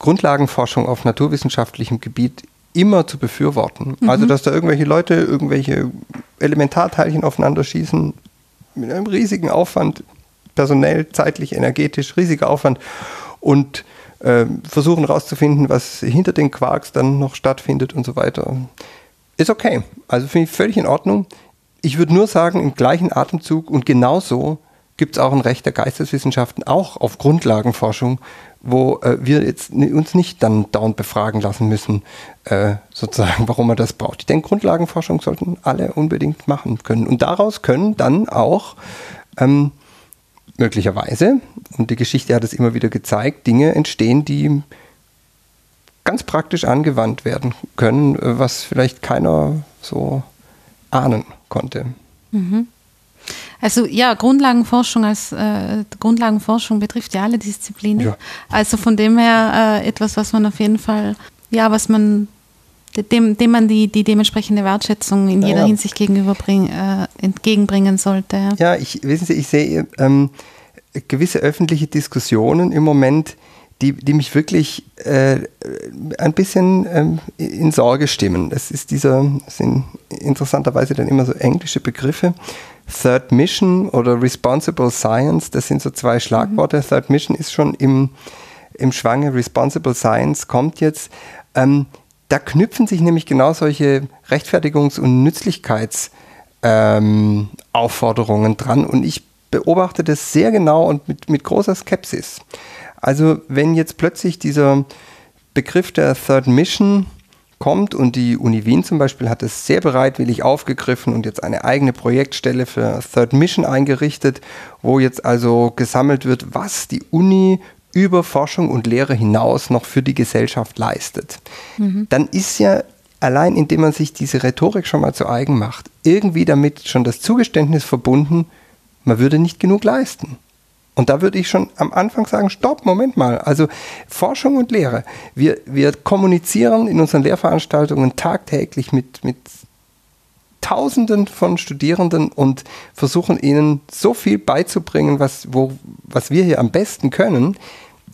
Grundlagenforschung auf naturwissenschaftlichem Gebiet immer zu befürworten. Mhm. Also, dass da irgendwelche Leute irgendwelche Elementarteilchen aufeinander schießen, mit einem riesigen Aufwand, personell, zeitlich, energetisch, riesiger Aufwand und äh, versuchen herauszufinden, was hinter den Quarks dann noch stattfindet und so weiter. Ist okay. Also finde ich völlig in Ordnung. Ich würde nur sagen, im gleichen Atemzug und genauso gibt es auch ein Recht der Geisteswissenschaften, auch auf Grundlagenforschung, wo äh, wir jetzt uns nicht dann dauernd befragen lassen müssen, äh, sozusagen, warum man das braucht. Ich denke, Grundlagenforschung sollten alle unbedingt machen können. Und daraus können dann auch ähm, möglicherweise, und die Geschichte hat es immer wieder gezeigt, Dinge entstehen, die ganz praktisch angewandt werden können, äh, was vielleicht keiner so ahnen konnte. Mhm. Also ja, Grundlagenforschung als äh, Grundlagenforschung betrifft ja alle Disziplinen. Ja. Also von dem her äh, etwas, was man auf jeden Fall, ja, was man dem, dem man die, die dementsprechende Wertschätzung in jeder ja. Hinsicht gegenüberbringen, äh, entgegenbringen sollte. Ja, ja ich, wissen Sie, ich sehe ähm, gewisse öffentliche Diskussionen im Moment, die, die mich wirklich äh, ein bisschen ähm, in Sorge stimmen. Das ist dieser, sind interessanterweise dann immer so englische Begriffe. Third Mission oder Responsible Science, das sind so zwei Schlagworte. Mhm. Third Mission ist schon im, im Schwange, Responsible Science kommt jetzt. Ähm, da knüpfen sich nämlich genau solche Rechtfertigungs- und Nützlichkeitsaufforderungen ähm, dran und ich beobachte das sehr genau und mit, mit großer Skepsis. Also wenn jetzt plötzlich dieser Begriff der Third Mission kommt und die Uni Wien zum Beispiel hat es sehr bereitwillig aufgegriffen und jetzt eine eigene Projektstelle für Third Mission eingerichtet, wo jetzt also gesammelt wird, was die Uni über Forschung und Lehre hinaus noch für die Gesellschaft leistet, mhm. dann ist ja allein indem man sich diese Rhetorik schon mal zu eigen macht, irgendwie damit schon das Zugeständnis verbunden, man würde nicht genug leisten. Und da würde ich schon am Anfang sagen, stopp, Moment mal. Also Forschung und Lehre. Wir, wir kommunizieren in unseren Lehrveranstaltungen tagtäglich mit, mit Tausenden von Studierenden und versuchen ihnen so viel beizubringen, was, wo, was wir hier am besten können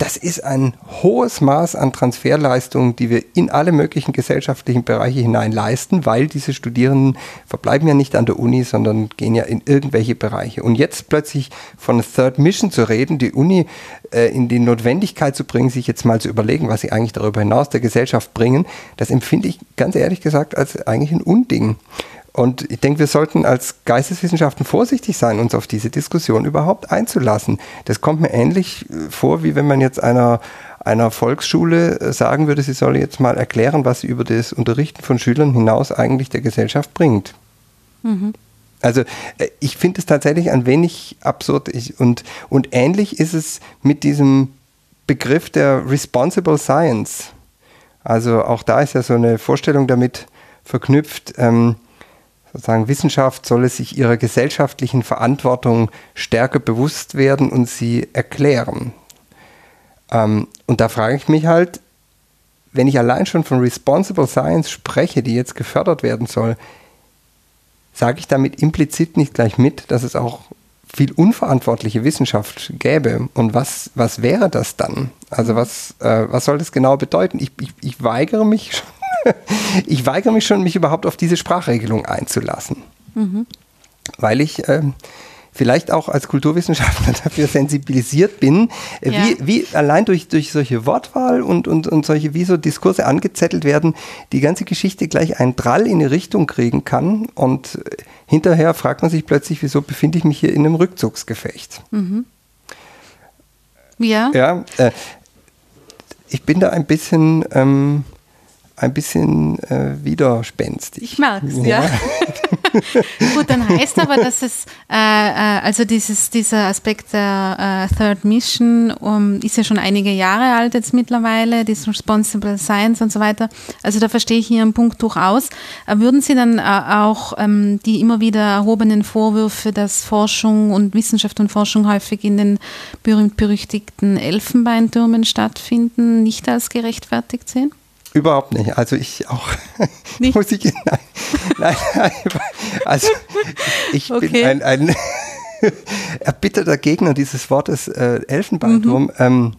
das ist ein hohes Maß an Transferleistungen, die wir in alle möglichen gesellschaftlichen Bereiche hinein leisten, weil diese Studierenden verbleiben ja nicht an der Uni, sondern gehen ja in irgendwelche Bereiche. Und jetzt plötzlich von Third Mission zu reden, die Uni äh, in die Notwendigkeit zu bringen, sich jetzt mal zu überlegen, was sie eigentlich darüber hinaus der Gesellschaft bringen, das empfinde ich ganz ehrlich gesagt als eigentlich ein Unding. Und ich denke, wir sollten als Geisteswissenschaften vorsichtig sein, uns auf diese Diskussion überhaupt einzulassen. Das kommt mir ähnlich äh, vor, wie wenn man jetzt einer, einer Volksschule äh, sagen würde, sie solle jetzt mal erklären, was sie über das Unterrichten von Schülern hinaus eigentlich der Gesellschaft bringt. Mhm. Also äh, ich finde es tatsächlich ein wenig absurd und, und ähnlich ist es mit diesem Begriff der Responsible Science. Also auch da ist ja so eine Vorstellung damit verknüpft, ähm, sozusagen Wissenschaft solle sich ihrer gesellschaftlichen Verantwortung stärker bewusst werden und sie erklären. Ähm, und da frage ich mich halt, wenn ich allein schon von Responsible Science spreche, die jetzt gefördert werden soll, sage ich damit implizit nicht gleich mit, dass es auch viel unverantwortliche Wissenschaft gäbe. Und was, was wäre das dann? Also was, äh, was soll das genau bedeuten? Ich, ich, ich weigere mich schon ich weigere mich schon, mich überhaupt auf diese Sprachregelung einzulassen. Mhm. Weil ich ähm, vielleicht auch als Kulturwissenschaftler dafür sensibilisiert bin, äh, ja. wie, wie allein durch, durch solche Wortwahl und, und, und solche, wie so Diskurse angezettelt werden, die ganze Geschichte gleich einen Drall in eine Richtung kriegen kann. Und äh, hinterher fragt man sich plötzlich, wieso befinde ich mich hier in einem Rückzugsgefecht? Mhm. Ja. Ja. Äh, ich bin da ein bisschen. Ähm, ein bisschen äh, widerspenstig. Ich mag es, ja. ja. Gut, dann heißt aber, dass es, äh, äh, also dieses, dieser Aspekt der äh, Third Mission um, ist ja schon einige Jahre alt jetzt mittlerweile, das Responsible Science und so weiter. Also da verstehe ich Ihren Punkt durchaus. Äh, würden Sie dann äh, auch ähm, die immer wieder erhobenen Vorwürfe, dass Forschung und Wissenschaft und Forschung häufig in den berühmt-berüchtigten Elfenbeintürmen stattfinden, nicht als gerechtfertigt sehen? Überhaupt nicht. Also ich auch. Nicht? muss ich, nein, nein, nein, Also ich okay. bin ein, ein erbitterter Gegner dieses Wortes äh, Elfenbeinturm. Mhm. Ähm,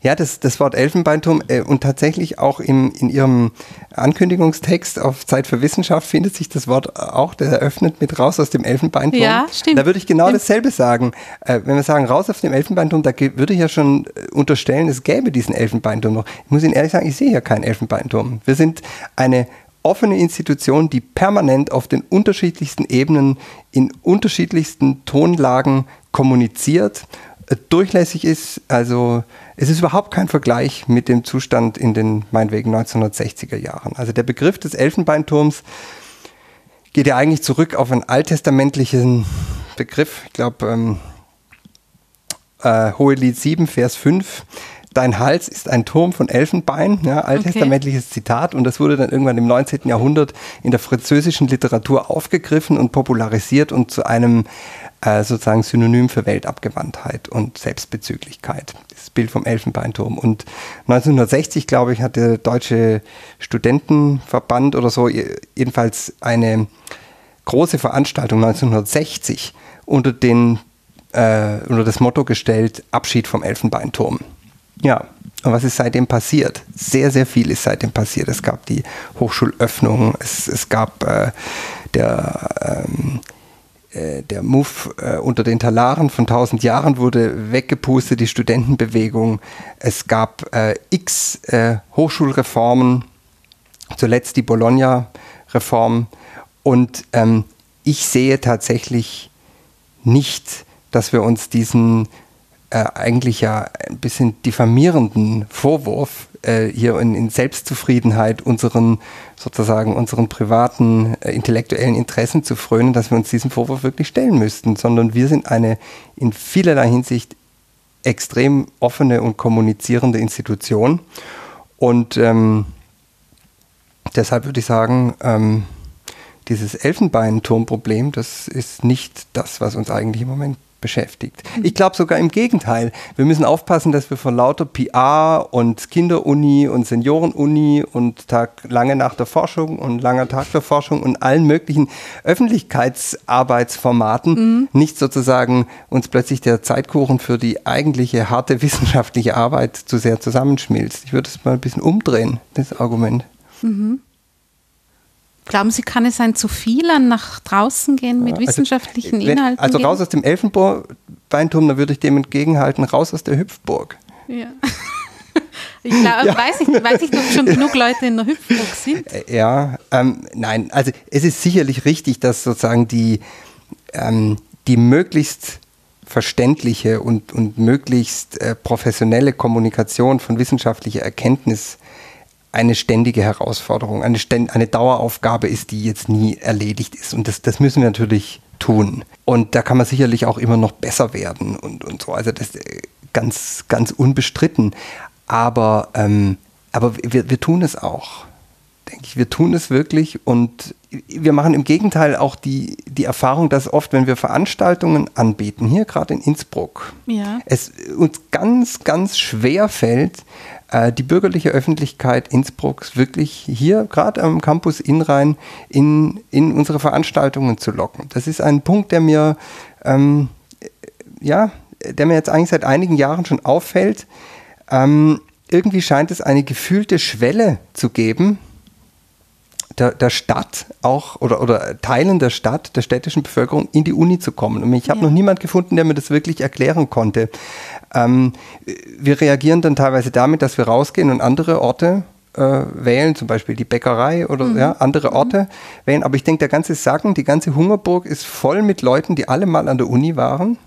Ja, das, das Wort Elfenbeinturm äh, und tatsächlich auch im, in Ihrem Ankündigungstext auf Zeit für Wissenschaft findet sich das Wort auch, der eröffnet mit raus aus dem Elfenbeinturm. Ja, stimmt. Da würde ich genau dasselbe sagen. Äh, wenn wir sagen raus auf dem Elfenbeinturm, da würde ich ja schon äh, unterstellen, es gäbe diesen Elfenbeinturm noch. Ich muss Ihnen ehrlich sagen, ich sehe hier keinen Elfenbeinturm. Wir sind eine offene Institution, die permanent auf den unterschiedlichsten Ebenen in unterschiedlichsten Tonlagen kommuniziert, äh, durchlässig ist, also es ist überhaupt kein Vergleich mit dem Zustand in den meinetwegen 1960er Jahren. Also der Begriff des Elfenbeinturms geht ja eigentlich zurück auf einen alttestamentlichen Begriff. Ich glaube, ähm, äh, Hohelied 7, Vers 5. Dein Hals ist ein Turm von Elfenbein, ja, alttestamentliches okay. Zitat. Und das wurde dann irgendwann im 19. Jahrhundert in der französischen Literatur aufgegriffen und popularisiert und zu einem äh, sozusagen Synonym für Weltabgewandtheit und Selbstbezüglichkeit. Bild vom Elfenbeinturm. Und 1960, glaube ich, hat der Deutsche Studentenverband oder so jedenfalls eine große Veranstaltung 1960 unter, den, äh, unter das Motto gestellt, Abschied vom Elfenbeinturm. Ja, und was ist seitdem passiert? Sehr, sehr viel ist seitdem passiert. Es gab die Hochschulöffnung, es, es gab äh, der ähm, äh, der Move äh, unter den Talaren von 1000 Jahren wurde weggepustet, die Studentenbewegung. Es gab äh, x äh, Hochschulreformen, zuletzt die Bologna-Reform. Und ähm, ich sehe tatsächlich nicht, dass wir uns diesen äh, eigentlich ja ein bisschen diffamierenden Vorwurf äh, hier in, in, Selbstzufriedenheit unseren sozusagen unseren privaten äh, intellektuellen Interessen zu frönen, dass wir uns diesem Vorwurf wirklich stellen müssten, sondern wir sind eine in vielerlei Hinsicht extrem offene und kommunizierende Institution. Und ähm, deshalb würde ich sagen, ähm, dieses Elfenbeinturmproblem, das ist nicht das, was uns eigentlich im Moment beschäftigt. Ich glaube sogar im Gegenteil. Wir müssen aufpassen, dass wir von lauter PR und Kinderuni und Seniorenuni und Tag lange nach der Forschung und langer Tag der Forschung und allen möglichen Öffentlichkeitsarbeitsformaten mhm. nicht sozusagen uns plötzlich der Zeitkuchen für die eigentliche harte wissenschaftliche Arbeit zu sehr zusammenschmilzt. Ich würde es mal ein bisschen umdrehen, das Argument. Mhm. Glauben Sie, kann es ein zu viel an nach draußen gehen mit also, wissenschaftlichen wenn, Inhalten? Also raus aus dem Elfenbeinturm, da würde ich dem entgegenhalten, raus aus der Hüpfburg. Ja. Ich glaub, ja. weiß, nicht, weiß nicht, ob schon genug Leute in der Hüpfburg sind. Äh, ja, ähm, nein, also es ist sicherlich richtig, dass sozusagen die, ähm, die möglichst verständliche und, und möglichst äh, professionelle Kommunikation von wissenschaftlicher Erkenntnis eine ständige Herausforderung, eine, ständ, eine Daueraufgabe ist, die jetzt nie erledigt ist. Und das, das müssen wir natürlich tun. Und da kann man sicherlich auch immer noch besser werden und, und so. Also das äh, ganz, ganz unbestritten. Aber, ähm, aber wir, wir tun es auch, denke ich. Wir tun es wirklich und wir machen im Gegenteil auch die, die Erfahrung, dass oft, wenn wir Veranstaltungen anbieten, hier gerade in Innsbruck, ja. es uns ganz, ganz schwer fällt, äh, die bürgerliche Öffentlichkeit Innsbrucks wirklich hier, gerade am Campus Inrhein, in, in unsere Veranstaltungen zu locken. Das ist ein Punkt, der mir, ähm, ja, der mir jetzt eigentlich seit einigen Jahren schon auffällt. Ähm, irgendwie scheint es eine gefühlte Schwelle zu geben, der, der Stadt auch oder, oder Teilen der Stadt, der städtischen Bevölkerung in die Uni zu kommen. Und ich habe ja. noch niemand gefunden, der mir das wirklich erklären konnte. Ähm, wir reagieren dann teilweise damit, dass wir rausgehen und andere Orte äh, wählen, zum Beispiel die Bäckerei oder mhm. ja, andere Orte mhm. wählen. Aber ich denke, der ganze Sacken, die ganze Hungerburg ist voll mit Leuten, die alle mal an der Uni waren.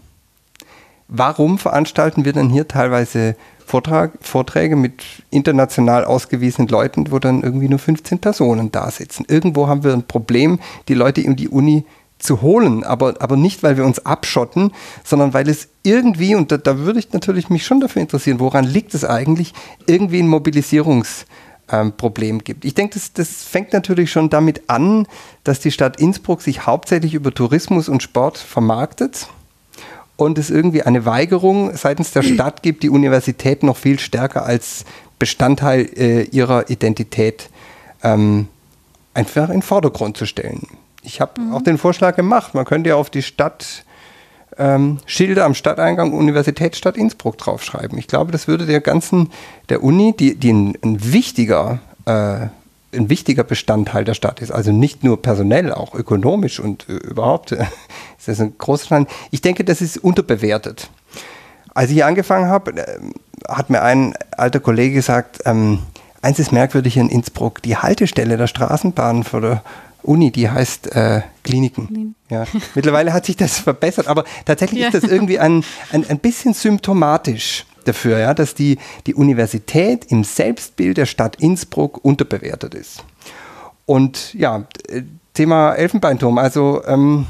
Warum veranstalten wir dann hier teilweise Vortrag, Vorträge mit international ausgewiesenen Leuten, wo dann irgendwie nur 15 Personen da sitzen. Irgendwo haben wir ein Problem, die Leute in die Uni zu holen, aber, aber nicht, weil wir uns abschotten, sondern weil es irgendwie, und da, da würde ich natürlich mich schon dafür interessieren, woran liegt es eigentlich, irgendwie ein Mobilisierungsproblem ähm, gibt. Ich denke, das, das fängt natürlich schon damit an, dass die Stadt Innsbruck sich hauptsächlich über Tourismus und Sport vermarktet und es irgendwie eine Weigerung seitens der Stadt gibt, die Universität noch viel stärker als Bestandteil äh, ihrer Identität ähm, einfach in den Vordergrund zu stellen. Ich habe mhm. auch den Vorschlag gemacht, man könnte ja auf die Stadt ähm, Schilder am Stadteingang Universitätsstadt Innsbruck draufschreiben. Ich glaube, das würde der ganzen, der Uni, die, die ein, ein wichtiger äh, ein wichtiger Bestandteil der Stadt ist. Also nicht nur personell, auch ökonomisch und äh, überhaupt äh, ist das ein großer Stand. Ich denke, das ist unterbewertet. Als ich hier angefangen habe, äh, hat mir ein alter Kollege gesagt, ähm, eins ist merkwürdig in Innsbruck, die Haltestelle der Straßenbahn vor der Uni, die heißt äh, Kliniken. Ja. Mittlerweile hat sich das verbessert, aber tatsächlich ja. ist das irgendwie ein, ein, ein bisschen symptomatisch dafür, ja, dass die, die Universität im Selbstbild der Stadt Innsbruck unterbewertet ist. Und ja, Thema Elfenbeinturm, also ähm,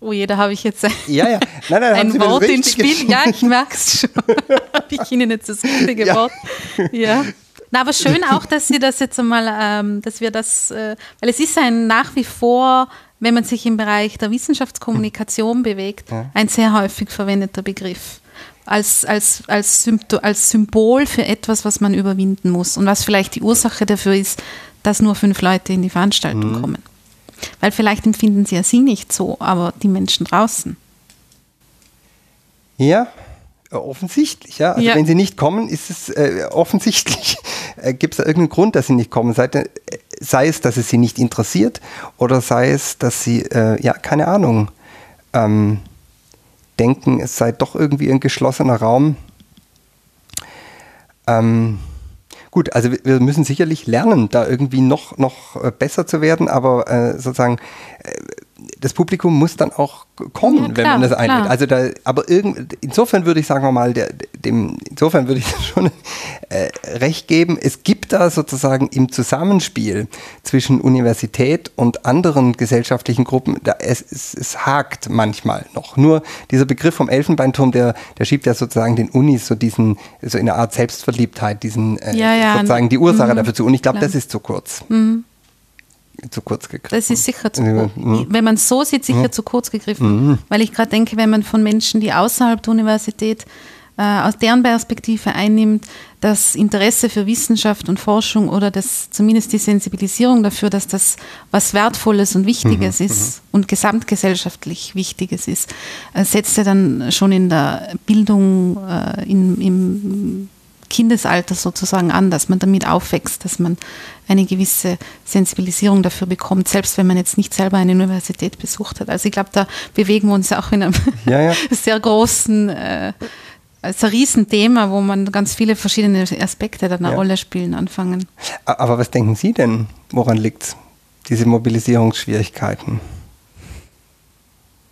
Oh je, da habe ich jetzt ja, ja. Nein, nein, ein Wort ins Spiel. Ja, ich merke es schon. habe ich Ihnen jetzt das richtige ja. Wort? Ja. Na, aber schön auch, dass Sie das jetzt einmal, ähm, dass wir das, äh, weil es ist ein nach wie vor, wenn man sich im Bereich der Wissenschaftskommunikation bewegt, ja. ein sehr häufig verwendeter Begriff. Als, als, als, Sympto als Symbol für etwas, was man überwinden muss und was vielleicht die Ursache dafür ist, dass nur fünf Leute in die Veranstaltung mhm. kommen. Weil vielleicht empfinden sie ja sie nicht so, aber die Menschen draußen. Ja, offensichtlich, ja. Also ja. wenn sie nicht kommen, ist es äh, offensichtlich. Äh, Gibt es da irgendeinen Grund, dass sie nicht kommen? Sei, äh, sei, es, dass es sie nicht interessiert oder sei es, dass sie, äh, ja, keine Ahnung, ähm, denken, es sei doch irgendwie ein geschlossener Raum. Ähm, gut, also wir müssen sicherlich lernen, da irgendwie noch, noch äh, besser zu werden, aber äh, sozusagen äh, das Publikum muss dann auch kommen, ja, klar, wenn man das einlädt. Also da, aber irgend, insofern würde ich sagen wir mal, der, dem, insofern würde ich schon äh, recht geben. Es gibt da sozusagen im Zusammenspiel zwischen Universität und anderen gesellschaftlichen Gruppen, da, es, es, es hakt manchmal noch. Nur dieser Begriff vom Elfenbeinturm, der, der schiebt ja sozusagen den Unis so diesen, so in einer Art Selbstverliebtheit, diesen äh, ja, ja, sozusagen die Ursache mhm, dafür zu. Und ich glaube, das ist zu kurz. Mhm zu kurz gegriffen. Das ist sicher zu kurz. Mhm. Wenn man so sieht, sicher mhm. zu kurz gegriffen. Mhm. Weil ich gerade denke, wenn man von Menschen, die außerhalb der Universität äh, aus deren Perspektive einnimmt, das Interesse für Wissenschaft und Forschung oder das, zumindest die Sensibilisierung dafür, dass das was Wertvolles und Wichtiges mhm. ist mhm. und gesamtgesellschaftlich Wichtiges ist, äh, setzt er dann schon in der Bildung, äh, in, im Kindesalter sozusagen an, dass man damit aufwächst, dass man eine gewisse Sensibilisierung dafür bekommt, selbst wenn man jetzt nicht selber eine Universität besucht hat. Also ich glaube, da bewegen wir uns auch in einem ja, ja. sehr großen, äh, ein Riesenthema, wo man ganz viele verschiedene Aspekte dann eine ja. Rolle spielen anfangen. Aber was denken Sie denn, woran liegt diese Mobilisierungsschwierigkeiten?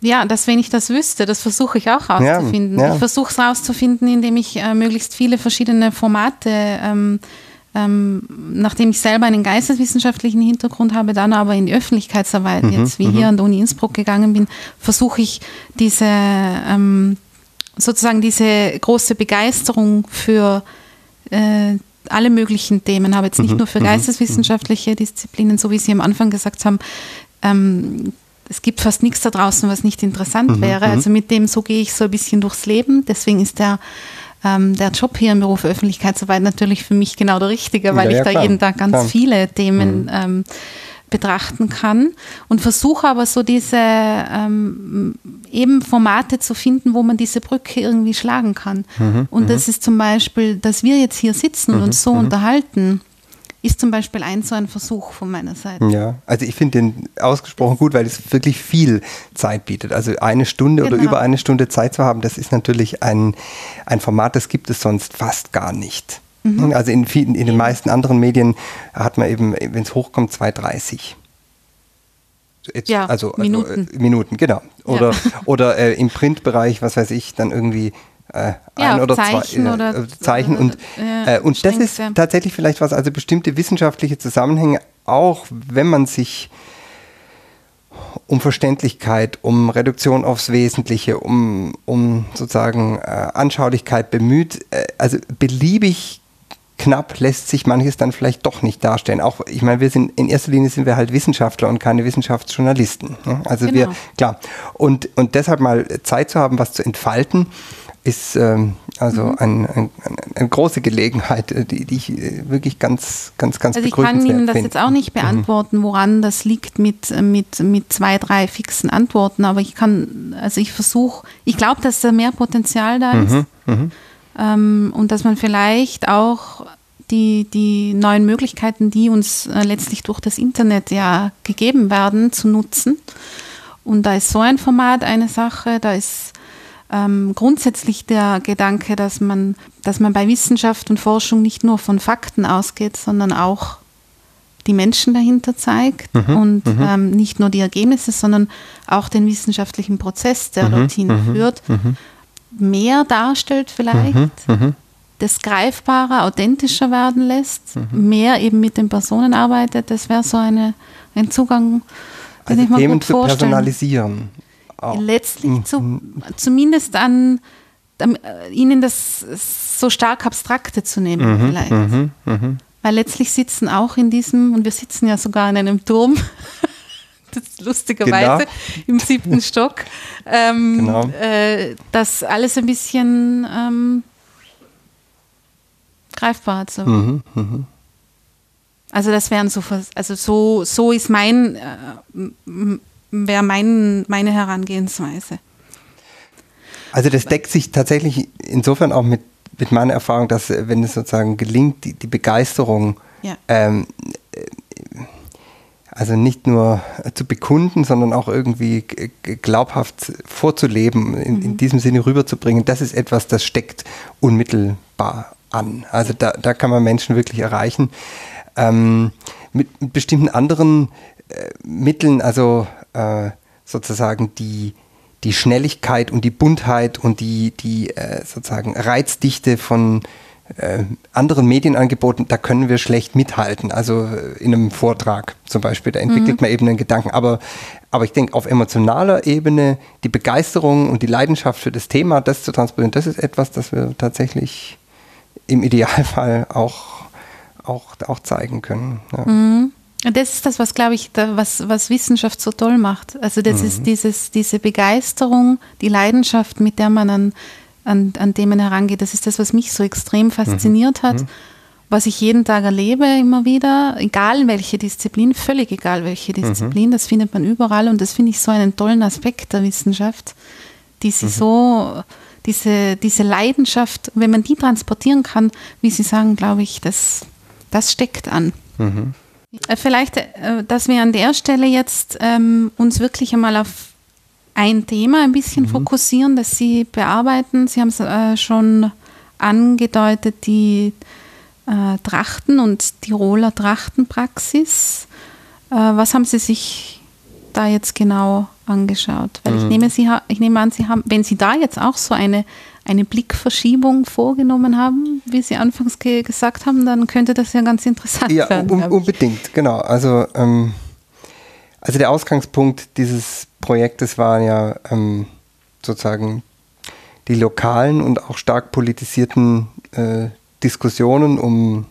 Ja, dass wenn ich das wüsste, das versuche ich auch herauszufinden. Ja, ja. Ich versuche es herauszufinden, indem ich äh, möglichst viele verschiedene Formate, ähm, ähm, nachdem ich selber einen geisteswissenschaftlichen Hintergrund habe, dann aber in die Öffentlichkeitsarbeit, mhm, jetzt wie mhm. hier an der Uni Innsbruck gegangen bin, versuche ich diese ähm, sozusagen diese große Begeisterung für äh, alle möglichen Themen, habe jetzt nicht mhm, nur für mhm, geisteswissenschaftliche Disziplinen, so wie Sie am Anfang gesagt haben, ähm, es gibt fast nichts da draußen, was nicht interessant mhm, wäre. Mhm. Also mit dem, so gehe ich so ein bisschen durchs Leben. Deswegen ist der, ähm, der Job hier im Beruf Öffentlichkeitsarbeit natürlich für mich genau der richtige, weil ja, ich ja, da jeden Tag ganz klar. viele Themen mhm. ähm, betrachten kann und versuche aber so diese ähm, eben Formate zu finden, wo man diese Brücke irgendwie schlagen kann. Mhm, und das mhm. ist zum Beispiel, dass wir jetzt hier sitzen und uns so unterhalten ist zum Beispiel ein so ein Versuch von meiner Seite. Ja, also ich finde den ausgesprochen gut, weil es wirklich viel Zeit bietet. Also eine Stunde genau. oder über eine Stunde Zeit zu haben, das ist natürlich ein, ein Format, das gibt es sonst fast gar nicht. Mhm. Also in, vielen, in den meisten anderen Medien hat man eben, wenn es hochkommt, 2,30. Jetzt, ja, also, also Minuten. Äh, Minuten, genau. Oder, ja. oder äh, im Printbereich, was weiß ich, dann irgendwie äh, ja, ein oder Zeichen zwei äh, Zeichen. Und, äh, und das ist tatsächlich vielleicht was, also bestimmte wissenschaftliche Zusammenhänge, auch wenn man sich um Verständlichkeit, um Reduktion aufs Wesentliche, um, um sozusagen äh, Anschaulichkeit bemüht, äh, also beliebig knapp lässt sich manches dann vielleicht doch nicht darstellen. Auch, ich meine, wir sind, in erster Linie sind wir halt Wissenschaftler und keine Wissenschaftsjournalisten. Ne? Also genau. wir, klar. Und, und deshalb mal Zeit zu haben, was zu entfalten, ist ähm, Also mhm. ein, ein, eine große Gelegenheit, äh, die, die, ich äh, wirklich ganz, ganz, ganz Also ich kann Ihnen das jetzt auch nicht mhm. beantworten, woran das liegt mit, mit, mit zwei, drei fixen Antworten, aber ich kann, also ich versuche, ich glaube, dass da mehr Potenzial da ist mhm. Mhm. Ähm, und dass man vielleicht auch die, die neuen Möglichkeiten, die uns äh, letztlich durch das Internet ja gegeben werden, zu nutzen. Und da ist so ein Format eine Sache, da ist ähm, grundsätzlich der Gedanke, dass man, dass man bei Wissenschaft und Forschung nicht nur von Fakten ausgeht, sondern auch die Menschen dahinter zeigt mhm, und mhm. Ähm, nicht nur die Ergebnisse, sondern auch den wissenschaftlichen Prozess, der mhm, dorthin mhm, führt, mhm. mehr darstellt vielleicht, mhm, das greifbarer, authentischer werden lässt, mehr eben mit den Personen arbeitet. Das wäre so eine, ein Zugang, den also ich mir Themen gut vorstellen. zu personalisieren. Letztlich mhm. zu, zumindest an äh, ihnen das so stark Abstrakte zu nehmen mhm. vielleicht. Mhm. mhm. Weil letztlich sitzen auch in diesem, und wir sitzen ja sogar in einem Turm, das lustigerweise genau. im siebten Stock, ähm, genau. äh, das alles ein bisschen ähm, greifbar zu. Mhm, mh. Also das wären so, also so, so ist mein, äh, wäre mein, meine Herangehensweise. Also das deckt sich tatsächlich insofern auch mit, mit meiner Erfahrung, dass äh, wenn es sozusagen gelingt, die, die Begeisterung ja. ähm, äh, also nicht nur zu bekunden, sondern auch irgendwie glaubhaft vorzuleben, in, mhm. in, diesem Sinne rüberzubringen, das ist etwas, das steckt unmittelbar an. Also da, da kann man Menschen wirklich erreichen. Ähm, mit, mit bestimmten anderen äh, Mitteln, also äh, sozusagen die, die Schnelligkeit und die Buntheit und die, die äh, sozusagen Reizdichte von äh, anderen Medienangeboten, da können wir schlecht mithalten. Also äh, in einem Vortrag zum Beispiel, da entwickelt mhm. man eben einen Gedanken. Aber, aber ich denke, auf emotionaler Ebene die Begeisterung und die Leidenschaft für das Thema, das zu transportieren, das ist etwas, das wir tatsächlich im Idealfall auch, auch, auch zeigen können. Ja. Mhm. Das ist das, was, glaube ich, da, was, was Wissenschaft so toll macht. Also das mhm. ist dieses, diese Begeisterung, die Leidenschaft, mit der man an, an, an Themen herangeht. Das ist das, was mich so extrem fasziniert mhm. hat, mhm. was ich jeden Tag erlebe, immer wieder, egal welche Disziplin, völlig egal welche mhm. Disziplin, das findet man überall und das finde ich so einen tollen Aspekt der Wissenschaft, die sie mhm. so, diese, diese Leidenschaft, wenn man die transportieren kann, wie Sie sagen, glaube ich, das, das steckt an. Mhm. Äh, vielleicht, äh, dass wir an der Stelle jetzt ähm, uns wirklich einmal auf ein Thema ein bisschen mhm. fokussieren, das Sie bearbeiten. Sie haben es äh, schon angedeutet, die äh, Trachten und Tiroler Trachtenpraxis. Äh, was haben Sie sich da jetzt genau angeschaut? Weil mhm. ich, nehme Sie, ich nehme an, Sie haben, wenn Sie da jetzt auch so eine eine Blickverschiebung vorgenommen haben, wie Sie anfangs ge gesagt haben, dann könnte das ja ganz interessant ja, werden. Ja, unbedingt, genau. Also, ähm, also der Ausgangspunkt dieses Projektes waren ja ähm, sozusagen die lokalen und auch stark politisierten äh, Diskussionen um,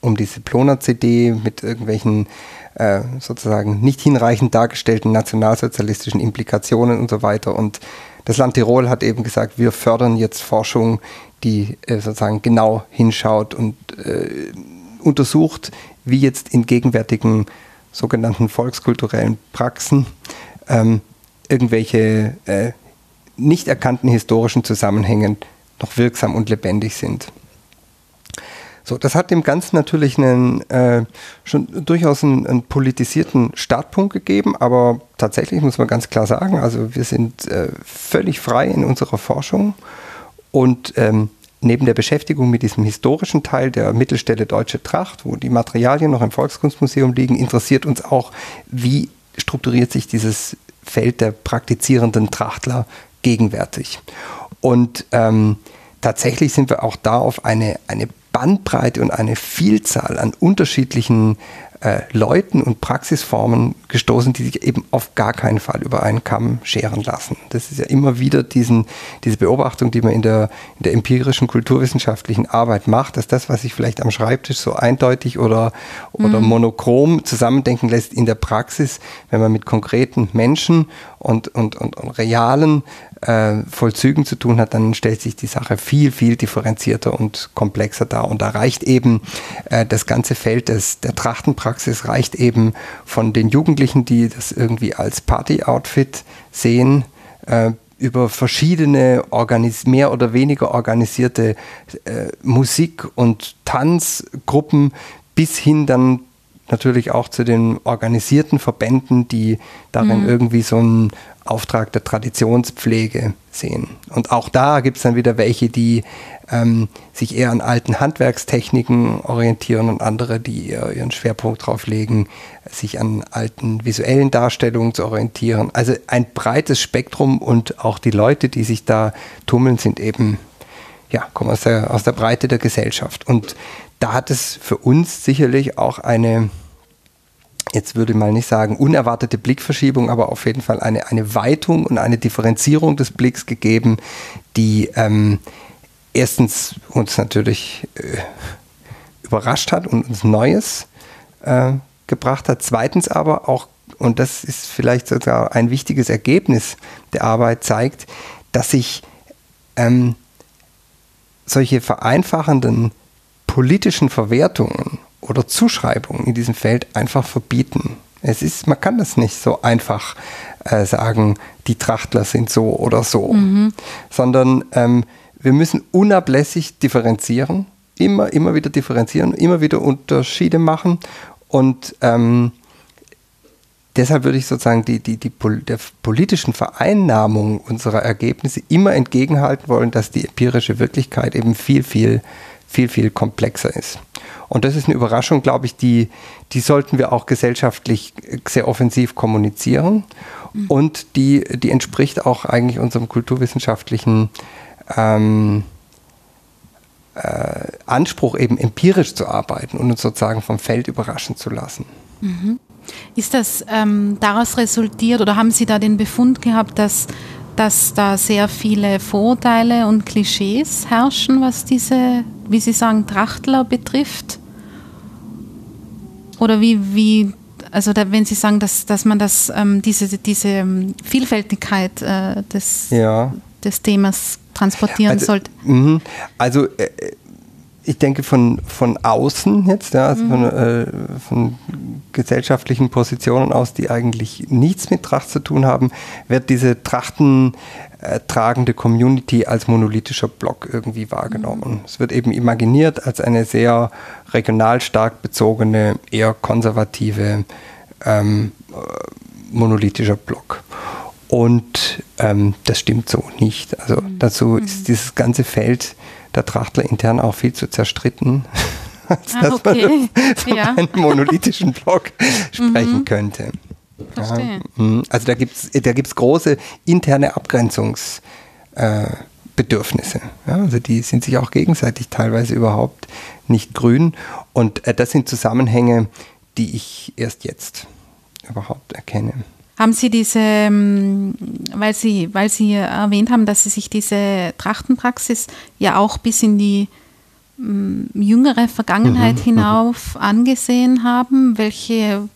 um diese Plona-CD mit irgendwelchen äh, sozusagen nicht hinreichend dargestellten nationalsozialistischen Implikationen und so weiter. Und das Land Tirol hat eben gesagt, wir fördern jetzt Forschung, die äh, sozusagen genau hinschaut und äh, untersucht, wie jetzt in gegenwärtigen sogenannten volkskulturellen Praxen ähm, irgendwelche äh, nicht erkannten historischen Zusammenhänge noch wirksam und lebendig sind. So, das hat dem Ganzen natürlich einen, äh, schon durchaus einen, einen, politisierten Startpunkt gegeben, aber tatsächlich muss man ganz klar sagen, also wir sind äh, völlig frei in unserer Forschung und ähm, neben der Beschäftigung mit diesem historischen Teil der Mittelstelle Deutsche Tracht, wo die Materialien noch im Volkskunstmuseum liegen, interessiert uns auch, wie strukturiert sich dieses Feld der praktizierenden Trachtler gegenwärtig. Und ähm, tatsächlich sind wir auch da auf eine, eine Bandbreite und eine Vielzahl an unterschiedlichen äh, Leuten und Praxisformen gestoßen, die sich eben auf gar keinen Fall über einen Kamm scheren lassen. Das ist ja immer wieder diesen, diese Beobachtung, die man in der, in der empirischen kulturwissenschaftlichen Arbeit macht, dass das, was sich vielleicht am Schreibtisch so eindeutig oder, oder mhm. monochrom zusammendenken lässt, in der Praxis, wenn man mit konkreten Menschen und, und, und, und realen äh, Vollzügen zu tun hat, dann stellt sich die Sache viel, viel differenzierter und komplexer dar. Und da reicht eben äh, das ganze Feld des, der Trachtenpraxis, reicht eben von den Jugendlichen, die das irgendwie als Party-Outfit sehen, äh, über verschiedene organis mehr oder weniger organisierte äh, Musik- und Tanzgruppen bis hin dann natürlich auch zu den organisierten Verbänden, die darin mhm. irgendwie so einen Auftrag der Traditionspflege sehen. Und auch da gibt es dann wieder welche, die ähm, sich eher an alten Handwerkstechniken orientieren und andere, die ihren Schwerpunkt darauf legen, sich an alten visuellen Darstellungen zu orientieren. Also ein breites Spektrum und auch die Leute, die sich da tummeln, sind eben, ja, kommen aus der, aus der Breite der Gesellschaft. Und da hat es für uns sicherlich auch eine jetzt würde ich mal nicht sagen unerwartete Blickverschiebung, aber auf jeden Fall eine, eine Weitung und eine Differenzierung des Blicks gegeben, die ähm, erstens uns natürlich äh, überrascht hat und uns Neues äh, gebracht hat. Zweitens aber auch, und das ist vielleicht sogar ein wichtiges Ergebnis der Arbeit, zeigt, dass sich ähm, solche vereinfachenden politischen Verwertungen oder Zuschreibungen in diesem Feld einfach verbieten. Es ist, man kann das nicht so einfach äh, sagen, die Trachtler sind so oder so, mhm. sondern ähm, wir müssen unablässig differenzieren, immer, immer wieder differenzieren, immer wieder Unterschiede machen und ähm, deshalb würde ich sozusagen die, die, die der politischen Vereinnahmung unserer Ergebnisse immer entgegenhalten wollen, dass die empirische Wirklichkeit eben viel, viel, viel, viel komplexer ist. Und das ist eine Überraschung, glaube ich, die, die sollten wir auch gesellschaftlich sehr offensiv kommunizieren. Mhm. Und die, die entspricht auch eigentlich unserem kulturwissenschaftlichen ähm, äh, Anspruch, eben empirisch zu arbeiten und uns sozusagen vom Feld überraschen zu lassen. Mhm. Ist das ähm, daraus resultiert oder haben Sie da den Befund gehabt, dass, dass da sehr viele Vorurteile und Klischees herrschen, was diese, wie Sie sagen, Trachtler betrifft? Oder wie, wie also da, wenn Sie sagen, dass, dass man das, ähm, diese, diese ähm, Vielfältigkeit äh, des, ja. des Themas transportieren also, sollte? Mh, also äh, ich denke von, von außen jetzt, ja, also mhm. von, äh, von, gesellschaftlichen Positionen aus, die eigentlich nichts mit Tracht zu tun haben, wird diese trachtentragende Community als monolithischer Block irgendwie wahrgenommen. Mhm. Es wird eben imaginiert als eine sehr regional stark bezogene, eher konservative, ähm, äh, monolithischer Block. Und ähm, das stimmt so nicht. Also mhm. dazu mhm. ist dieses ganze Feld der Trachtler intern auch viel zu zerstritten, als ah, dass okay. man von ja. einem monolithischen Block sprechen mhm. könnte. Verstehe. Mhm. also da gibt es da gibt's große interne Abgrenzungsbedürfnisse. Äh, ja, also die sind sich auch gegenseitig teilweise überhaupt nicht grün. Und äh, das sind Zusammenhänge, die ich erst jetzt überhaupt erkenne. Haben Sie diese, ähm, weil Sie, weil Sie erwähnt haben, dass Sie sich diese Trachtenpraxis ja auch bis in die mm, jüngere Vergangenheit mhm, hinauf angesehen haben, welche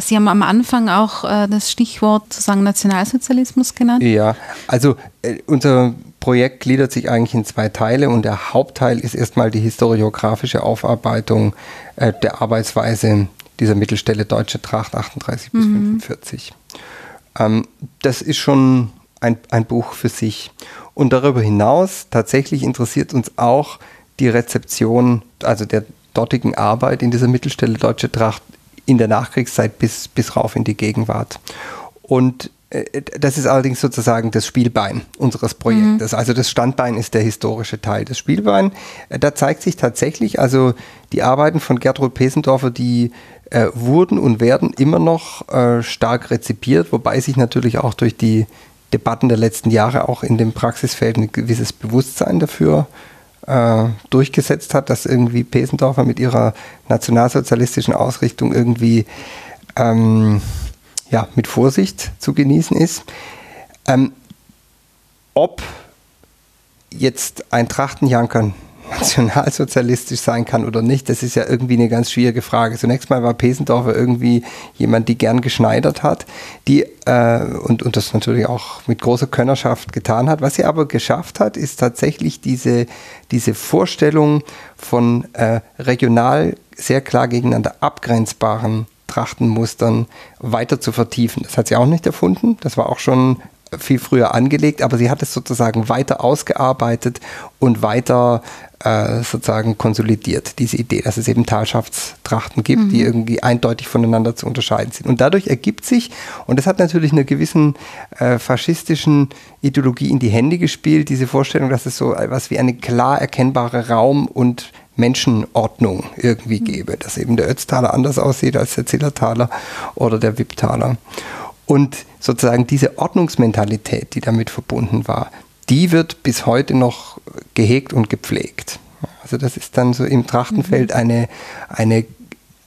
Sie haben am Anfang auch äh, das Stichwort sozusagen Nationalsozialismus genannt. Ja, also äh, unser Projekt gliedert sich eigentlich in zwei Teile und der Hauptteil ist erstmal die historiografische Aufarbeitung äh, der Arbeitsweise dieser Mittelstelle Deutsche Tracht 38 bis mhm. 45. Ähm, das ist schon ein, ein Buch für sich. Und darüber hinaus tatsächlich interessiert uns auch die Rezeption, also der dortigen Arbeit in dieser Mittelstelle Deutsche Tracht in der Nachkriegszeit bis, bis rauf in die Gegenwart. Und äh, das ist allerdings sozusagen das Spielbein unseres Projektes. Mhm. Also das Standbein ist der historische Teil. Das Spielbein, äh, da zeigt sich tatsächlich, also die Arbeiten von Gertrud Pesendorfer, die äh, wurden und werden immer noch äh, stark rezipiert, wobei sich natürlich auch durch die Debatten der letzten Jahre auch in dem Praxisfeld ein gewisses Bewusstsein dafür äh, durchgesetzt hat, dass irgendwie Pesendorfer mit ihrer nationalsozialistischen Ausrichtung irgendwie ähm, ja, mit Vorsicht zu genießen ist. Ähm, ob jetzt ein Trachtenjanker nationalsozialistisch sein kann oder nicht, das ist ja irgendwie eine ganz schwierige Frage. Zunächst mal war Pesendorfer irgendwie jemand, die gern geschneidert hat, die äh, und, und das natürlich auch mit großer Könnerschaft getan hat. Was sie aber geschafft hat, ist tatsächlich diese, diese Vorstellung von äh, regional sehr klar gegeneinander abgrenzbaren Trachtenmustern weiter zu vertiefen. Das hat sie auch nicht erfunden. Das war auch schon viel früher angelegt, aber sie hat es sozusagen weiter ausgearbeitet und weiter äh, sozusagen konsolidiert, diese Idee, dass es eben Talschaftstrachten gibt, mhm. die irgendwie eindeutig voneinander zu unterscheiden sind. Und dadurch ergibt sich, und das hat natürlich einer gewissen äh, faschistischen Ideologie in die Hände gespielt, diese Vorstellung, dass es so etwas wie eine klar erkennbare Raum- und Menschenordnung irgendwie mhm. gäbe, dass eben der Ötztaler anders aussieht als der Zillertaler oder der Wipptaler. Und sozusagen diese Ordnungsmentalität, die damit verbunden war, die wird bis heute noch gehegt und gepflegt. Also das ist dann so im Trachtenfeld mhm. eine, eine,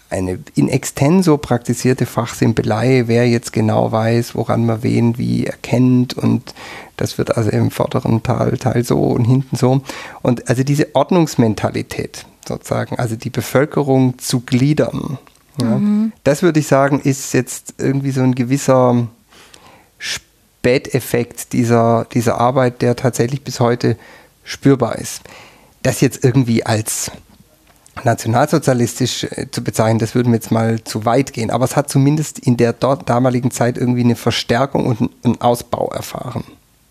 eine in extenso praktizierte Fachsimpelei, wer jetzt genau weiß, woran man wen wie erkennt und das wird also im vorderen Teil, Teil so und hinten so. Und also diese Ordnungsmentalität sozusagen, also die Bevölkerung zu gliedern, ja. Mhm. Das würde ich sagen, ist jetzt irgendwie so ein gewisser Späteffekt dieser, dieser Arbeit, der tatsächlich bis heute spürbar ist. Das jetzt irgendwie als nationalsozialistisch äh, zu bezeichnen, das würden wir jetzt mal zu weit gehen. Aber es hat zumindest in der dort damaligen Zeit irgendwie eine Verstärkung und einen Ausbau erfahren.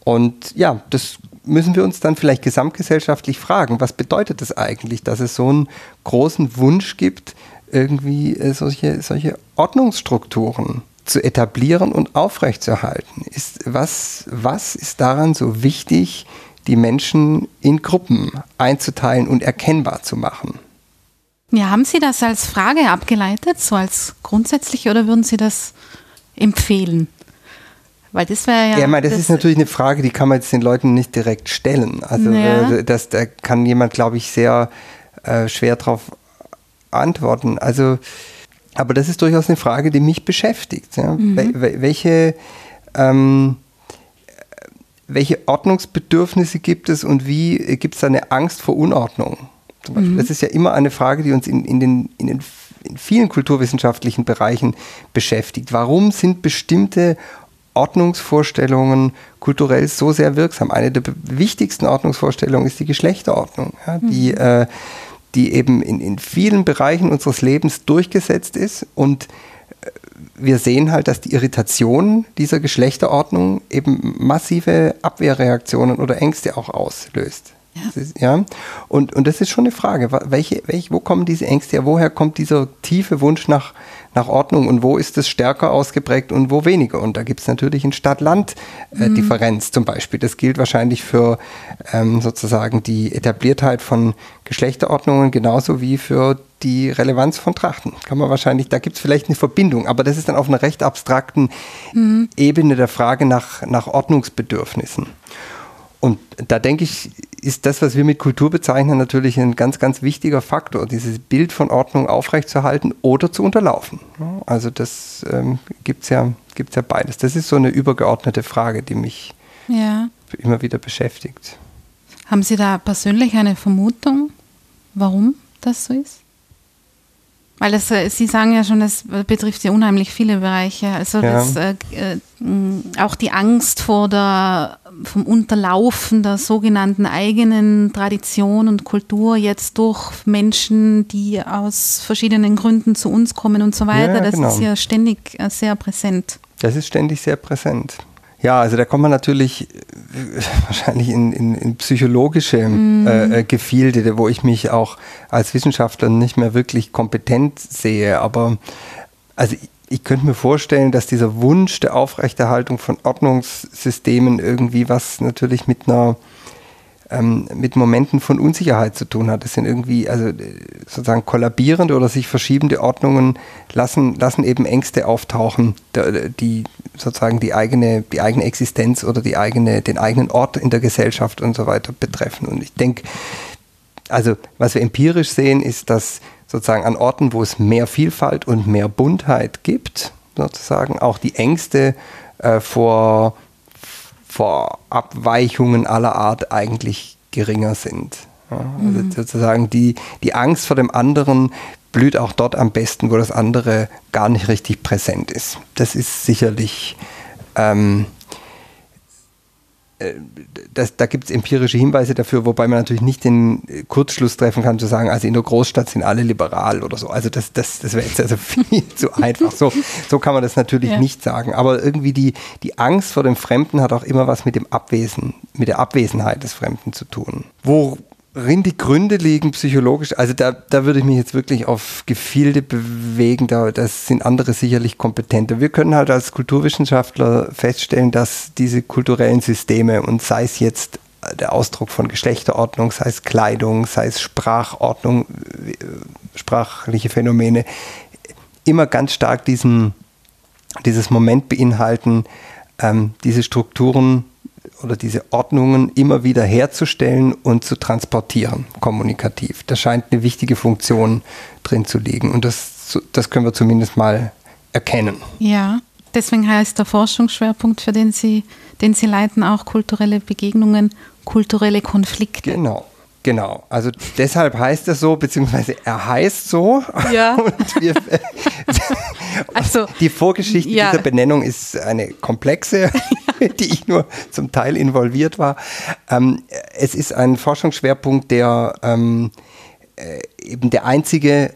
Und ja, das müssen wir uns dann vielleicht gesamtgesellschaftlich fragen, was bedeutet es das eigentlich, dass es so einen großen Wunsch gibt, irgendwie äh, solche, solche Ordnungsstrukturen zu etablieren und aufrechtzuerhalten. Ist, was, was ist daran so wichtig, die Menschen in Gruppen einzuteilen und erkennbar zu machen? Ja, haben Sie das als Frage abgeleitet, so als grundsätzlich, oder würden Sie das empfehlen? Weil das wäre ja. Ja, meine, das, das, ist natürlich eine Frage, die kann man jetzt den Leuten nicht direkt stellen. Also ja. Äh, das, da kann jemand, glaube ich, sehr äh, schwer drauf antworten. Also, aber das ist durchaus eine Frage, die mich beschäftigt. Ja? Mhm. welche, ähm, welche Ordnungsbedürfnisse gibt es und wie gibt es da eine Angst vor Unordnung? Mhm. Das ist ja immer eine Frage, die uns in, in, den, in, den, in vielen kulturwissenschaftlichen Bereichen beschäftigt. Warum sind bestimmte Ordnungsvorstellungen kulturell so sehr wirksam? Eine der wichtigsten Ordnungsvorstellungen ist die Geschlechterordnung, ja, die mhm. äh, die eben in, in vielen Bereichen unseres Lebens durchgesetzt ist und äh, wir sehen halt, dass die Irritation dieser Geschlechterordnung eben massive Abwehrreaktionen oder Ängste auch auslöst. Ja. Ist, ja? Und, und das ist schon eine Frage, welche, welche, wo kommen diese Ängste her? Woher kommt dieser tiefe Wunsch nach, nach Ordnung und wo ist es stärker ausgeprägt und wo weniger? Und da gibt es natürlich eine Stadt-Land-Differenz mhm. zum Beispiel. Das gilt wahrscheinlich für ähm, sozusagen die Etabliertheit von Geschlechterordnungen genauso wie für die Relevanz von Trachten. Kann man wahrscheinlich, da gibt es vielleicht eine Verbindung, aber das ist dann auf einer recht abstrakten mhm. Ebene der Frage nach, nach Ordnungsbedürfnissen. Und da denke ich, ist das, was wir mit Kultur bezeichnen, natürlich ein ganz, ganz wichtiger Faktor, dieses Bild von Ordnung aufrechtzuerhalten oder zu unterlaufen. Also das ähm, gibt es ja, gibt's ja beides. Das ist so eine übergeordnete Frage, die mich ja. immer wieder beschäftigt. Haben Sie da persönlich eine Vermutung, warum das so ist? Weil das, äh, Sie sagen ja schon, das betrifft ja unheimlich viele Bereiche. Also ja. das, äh, äh auch die Angst vor der, vom Unterlaufen der sogenannten eigenen Tradition und Kultur jetzt durch Menschen, die aus verschiedenen Gründen zu uns kommen und so weiter. Ja, das genau. ist ja ständig äh, sehr präsent. Das ist ständig sehr präsent. Ja, also da kommt man natürlich äh, wahrscheinlich in, in, in psychologische mm. äh, Gefilde, wo ich mich auch als Wissenschaftler nicht mehr wirklich kompetent sehe. Aber also ich, könnte mir vorstellen, dass dieser Wunsch der Aufrechterhaltung von Ordnungssystemen irgendwie was natürlich mit einer ähm, mit Momenten von Unsicherheit zu tun hat. Das sind irgendwie, also äh, sozusagen kollabierende oder sich verschiebende Ordnungen lassen, lassen eben Ängste auftauchen, die sozusagen die eigene, die eigene Existenz oder die eigene, den eigenen Ort in der Gesellschaft und so weiter betreffen. Und ich denke, also was wir empirisch sehen, ist, dass sozusagen an Orten, wo es mehr Vielfalt und mehr Buntheit gibt, sozusagen auch die Ängste äh, vor vor Abweichungen aller Art eigentlich geringer sind. Ja, also mhm. sozusagen die, die Angst vor dem anderen blüht auch dort am besten, wo das andere gar nicht richtig präsent ist. Das ist sicherlich ähm, äh, das, da gibt es empirische Hinweise dafür, wobei man natürlich nicht den Kurzschluss treffen kann, zu sagen, also in der Großstadt sind alle liberal oder so. Also das, das, das wäre jetzt also viel zu einfach. So, so kann man das natürlich ja. nicht sagen. Aber irgendwie die, die Angst vor dem Fremden hat auch immer was mit dem Abwesen, mit der Abwesenheit des Fremden zu tun. Wo worin die Gründe liegen psychologisch, also da, da würde ich mich jetzt wirklich auf Gefilde bewegen, da das sind andere sicherlich kompetenter. Wir können halt als Kulturwissenschaftler feststellen, dass diese kulturellen Systeme und sei es jetzt der Ausdruck von Geschlechterordnung, sei es Kleidung, sei es Sprachordnung, sprachliche Phänomene, immer ganz stark diesen, dieses Moment beinhalten, ähm, diese Strukturen oder diese Ordnungen immer wieder herzustellen und zu transportieren, kommunikativ. Da scheint eine wichtige Funktion drin zu liegen und das, das können wir zumindest mal erkennen. Ja, deswegen heißt der Forschungsschwerpunkt, für den Sie, den Sie leiten, auch kulturelle Begegnungen, kulturelle Konflikte. Genau. Genau, also deshalb heißt er so, beziehungsweise er heißt so. Ja. Wir, also, die Vorgeschichte ja. dieser Benennung ist eine komplexe, die ich nur zum Teil involviert war. Ähm, es ist ein Forschungsschwerpunkt, der ähm, äh, eben der einzige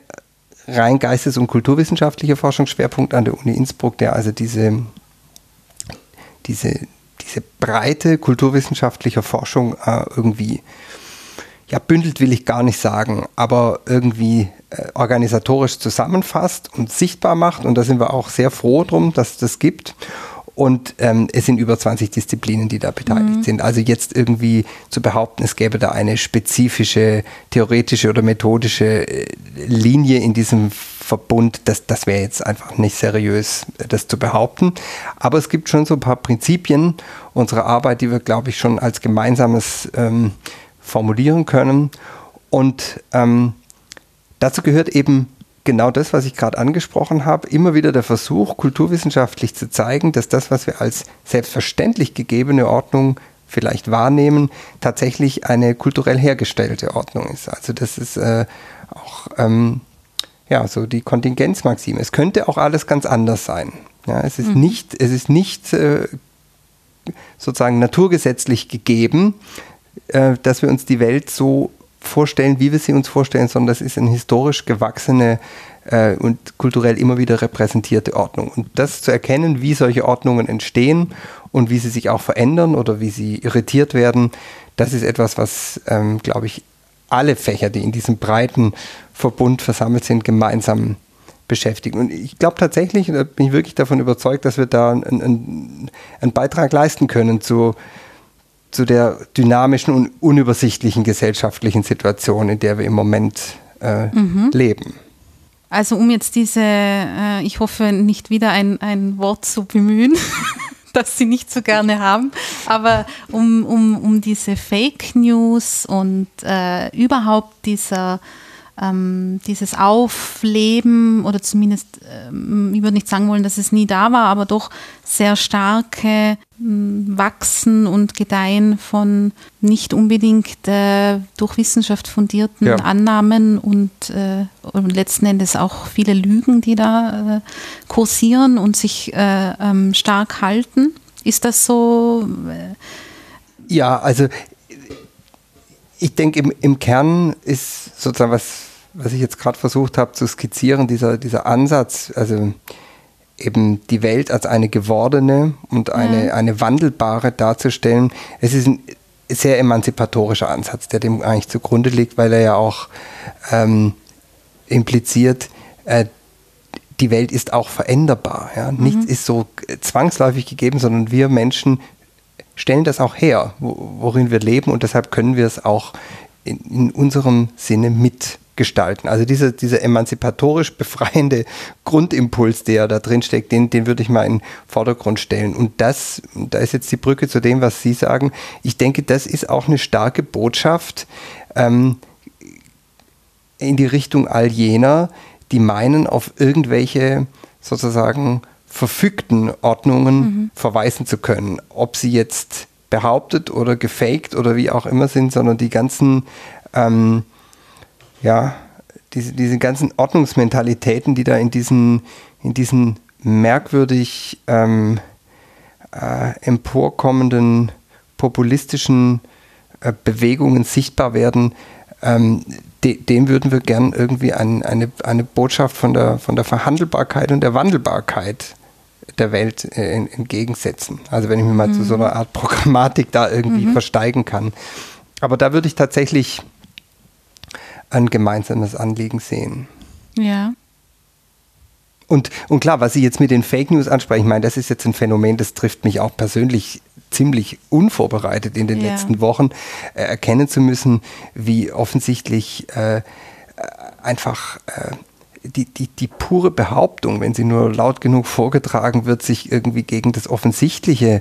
rein geistes- und kulturwissenschaftliche Forschungsschwerpunkt an der Uni Innsbruck, der also diese, diese, diese breite kulturwissenschaftliche Forschung äh, irgendwie ja, bündelt will ich gar nicht sagen, aber irgendwie äh, organisatorisch zusammenfasst und sichtbar macht. Und da sind wir auch sehr froh drum, dass es das gibt. Und ähm, es sind über 20 Disziplinen, die da beteiligt mhm. sind. Also jetzt irgendwie zu behaupten, es gäbe da eine spezifische theoretische oder methodische äh, Linie in diesem Verbund, das, das wäre jetzt einfach nicht seriös, das zu behaupten. Aber es gibt schon so ein paar Prinzipien unserer Arbeit, die wir, glaube ich, schon als gemeinsames ähm, formulieren können. Und ähm, dazu gehört eben genau das, was ich gerade angesprochen habe, immer wieder der Versuch, kulturwissenschaftlich zu zeigen, dass das, was wir als selbstverständlich gegebene Ordnung vielleicht wahrnehmen, tatsächlich eine kulturell hergestellte Ordnung ist. Also das ist äh, auch ähm, ja, so die Kontingenzmaxime. Es könnte auch alles ganz anders sein. Ja, es ist mhm. nicht, es ist nicht äh, sozusagen naturgesetzlich gegeben, äh, dass wir uns die Welt so vorstellen, wie wir sie uns vorstellen, sondern das ist eine historisch gewachsene äh, und kulturell immer wieder repräsentierte Ordnung. Und das zu erkennen, wie solche Ordnungen entstehen und wie sie sich auch verändern oder wie sie irritiert werden, das ist etwas, was, ähm, glaube ich, alle Fächer, die in diesem breiten Verbund versammelt sind, gemeinsam beschäftigen. Und ich glaube tatsächlich, da bin ich wirklich davon überzeugt, dass wir da einen, einen, einen Beitrag leisten können zu zu der dynamischen und unübersichtlichen gesellschaftlichen Situation, in der wir im Moment äh, mhm. leben. Also um jetzt diese, äh, ich hoffe nicht wieder ein, ein Wort zu bemühen, das Sie nicht so gerne haben, aber um, um, um diese Fake News und äh, überhaupt dieser ähm, dieses Aufleben oder zumindest, ähm, ich würde nicht sagen wollen, dass es nie da war, aber doch sehr starke ähm, Wachsen und Gedeihen von nicht unbedingt äh, durch Wissenschaft fundierten ja. Annahmen und, äh, und, letzten Endes auch viele Lügen, die da äh, kursieren und sich äh, ähm, stark halten. Ist das so? Ja, also ich denke, im, im Kern ist sozusagen was was ich jetzt gerade versucht habe zu skizzieren, dieser, dieser Ansatz, also eben die Welt als eine gewordene und eine, mhm. eine wandelbare darzustellen, es ist ein sehr emanzipatorischer Ansatz, der dem eigentlich zugrunde liegt, weil er ja auch ähm, impliziert, äh, die Welt ist auch veränderbar. Ja? Mhm. Nichts ist so zwangsläufig gegeben, sondern wir Menschen stellen das auch her, worin wir leben und deshalb können wir es auch in, in unserem Sinne mit gestalten. Also dieser, dieser emanzipatorisch befreiende Grundimpuls, der da drin steckt, den, den würde ich mal in den Vordergrund stellen. Und das, da ist jetzt die Brücke zu dem, was Sie sagen. Ich denke, das ist auch eine starke Botschaft ähm, in die Richtung all jener, die meinen, auf irgendwelche sozusagen verfügten Ordnungen mhm. verweisen zu können. Ob sie jetzt behauptet oder gefaked oder wie auch immer sind, sondern die ganzen ähm, ja, diese, diese ganzen Ordnungsmentalitäten, die da in diesen, in diesen merkwürdig ähm, äh, emporkommenden populistischen äh, Bewegungen sichtbar werden, ähm, de, dem würden wir gern irgendwie ein, eine, eine Botschaft von der, von der Verhandelbarkeit und der Wandelbarkeit der Welt äh, entgegensetzen. Also wenn ich mir mal mhm. zu so einer Art Programmatik da irgendwie mhm. versteigen kann. Aber da würde ich tatsächlich ein gemeinsames Anliegen sehen. Ja. Und, und klar, was Sie jetzt mit den Fake News ansprechen, ich meine, das ist jetzt ein Phänomen, das trifft mich auch persönlich ziemlich unvorbereitet in den ja. letzten Wochen, äh, erkennen zu müssen, wie offensichtlich äh, einfach äh, die, die, die pure Behauptung, wenn sie nur laut genug vorgetragen wird, sich irgendwie gegen das Offensichtliche äh,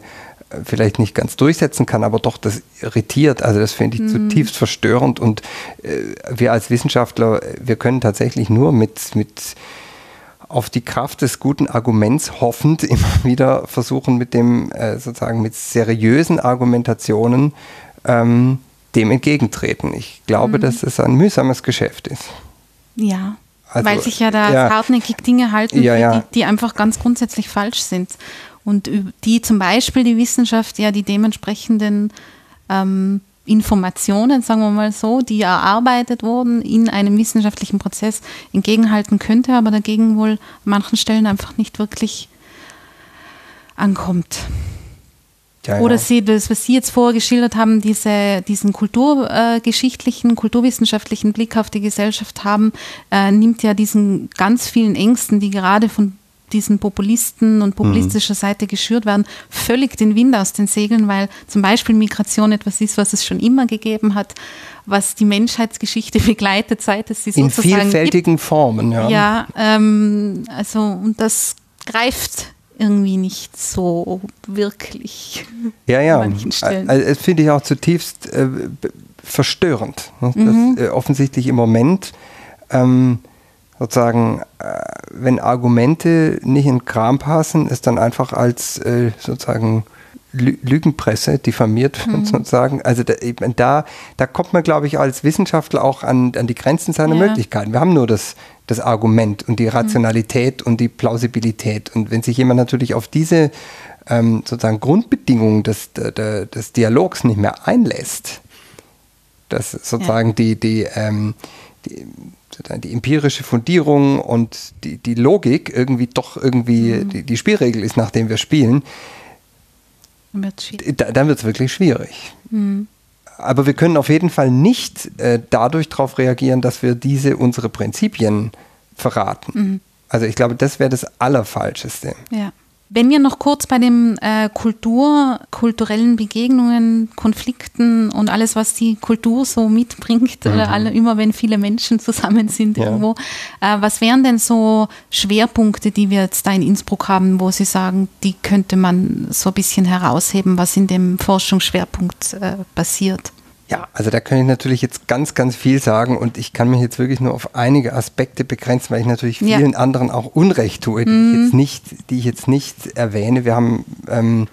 vielleicht nicht ganz durchsetzen kann, aber doch das irritiert. Also das finde ich mhm. zutiefst verstörend und äh, wir als Wissenschaftler, wir können tatsächlich nur mit, mit auf die Kraft des guten Arguments hoffend immer wieder versuchen, mit dem äh, sozusagen mit seriösen Argumentationen ähm, dem entgegentreten. Ich glaube, mhm. dass es ein mühsames Geschäft ist. Ja, also, weil sich ja da ja, hartnäckig Dinge halten, ja, ja. Die, die einfach ganz grundsätzlich falsch sind. Und die zum Beispiel die Wissenschaft ja die dementsprechenden ähm, Informationen, sagen wir mal so, die erarbeitet wurden, in einem wissenschaftlichen Prozess entgegenhalten könnte, aber dagegen wohl an manchen Stellen einfach nicht wirklich ankommt. Ja, Oder Sie, das, was Sie jetzt vorher geschildert haben, diese, diesen kulturgeschichtlichen, kulturwissenschaftlichen Blick auf die Gesellschaft haben, äh, nimmt ja diesen ganz vielen Ängsten, die gerade von diesen Populisten und populistischer mhm. Seite geschürt werden, völlig den Wind aus den Segeln, weil zum Beispiel Migration etwas ist, was es schon immer gegeben hat, was die Menschheitsgeschichte begleitet, seit es sie In sozusagen In vielfältigen gibt. Formen, ja. Ja, ähm, also und das greift irgendwie nicht so wirklich. Ja, ja. Also, das finde ich auch zutiefst äh, verstörend. Ne? Mhm. Dass, äh, offensichtlich im Moment ähm, sozusagen, äh, wenn Argumente nicht in Kram passen, ist dann einfach als äh, sozusagen Lügenpresse diffamiert wird, mhm. sozusagen. Also da, da, da, kommt man, glaube ich, als Wissenschaftler auch an, an die Grenzen seiner ja. Möglichkeiten. Wir haben nur das, das Argument und die Rationalität mhm. und die Plausibilität. Und wenn sich jemand natürlich auf diese ähm, sozusagen Grundbedingungen des, des, des Dialogs nicht mehr einlässt, dass sozusagen ja. die, die, ähm, die die empirische Fundierung und die, die Logik irgendwie doch irgendwie mhm. die, die Spielregel ist, nach dem wir spielen, dann wird es wirklich schwierig. Mhm. Aber wir können auf jeden Fall nicht äh, dadurch darauf reagieren, dass wir diese unsere Prinzipien verraten. Mhm. Also ich glaube, das wäre das Allerfalscheste. Ja. Wenn wir noch kurz bei den äh, Kultur, kulturellen Begegnungen, Konflikten und alles, was die Kultur so mitbringt, mhm. oder alle, immer wenn viele Menschen zusammen sind ja. irgendwo, äh, was wären denn so Schwerpunkte, die wir jetzt da in Innsbruck haben, wo Sie sagen, die könnte man so ein bisschen herausheben, was in dem Forschungsschwerpunkt äh, passiert? Ja, also da kann ich natürlich jetzt ganz, ganz viel sagen und ich kann mich jetzt wirklich nur auf einige Aspekte begrenzen, weil ich natürlich vielen ja. anderen auch Unrecht tue, die, mhm. ich jetzt nicht, die ich jetzt nicht erwähne. Wir haben ähm,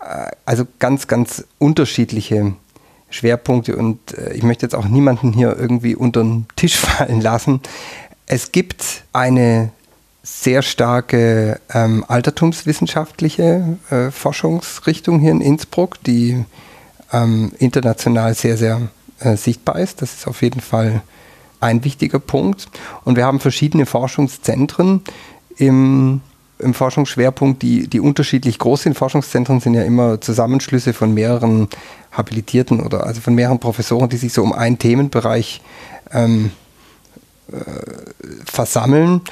äh, also ganz, ganz unterschiedliche Schwerpunkte und äh, ich möchte jetzt auch niemanden hier irgendwie unter den Tisch fallen lassen. Es gibt eine sehr starke ähm, altertumswissenschaftliche äh, Forschungsrichtung hier in Innsbruck, die ähm, international sehr, sehr äh, sichtbar ist. Das ist auf jeden Fall ein wichtiger Punkt. Und wir haben verschiedene Forschungszentren im, im Forschungsschwerpunkt, die, die unterschiedlich groß sind. Forschungszentren sind ja immer Zusammenschlüsse von mehreren Habilitierten oder also von mehreren Professoren, die sich so um einen Themenbereich ähm, äh, versammeln.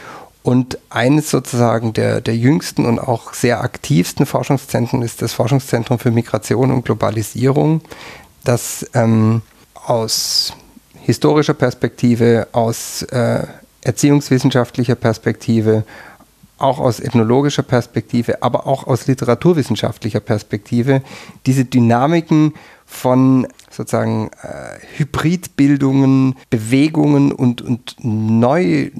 Und eines sozusagen der, der jüngsten und auch sehr aktivsten Forschungszentren ist das Forschungszentrum für Migration und Globalisierung, das ähm, aus historischer Perspektive, aus äh, erziehungswissenschaftlicher Perspektive, auch aus ethnologischer Perspektive, aber auch aus literaturwissenschaftlicher Perspektive diese Dynamiken von sozusagen äh, Hybridbildungen, Bewegungen und, und neu,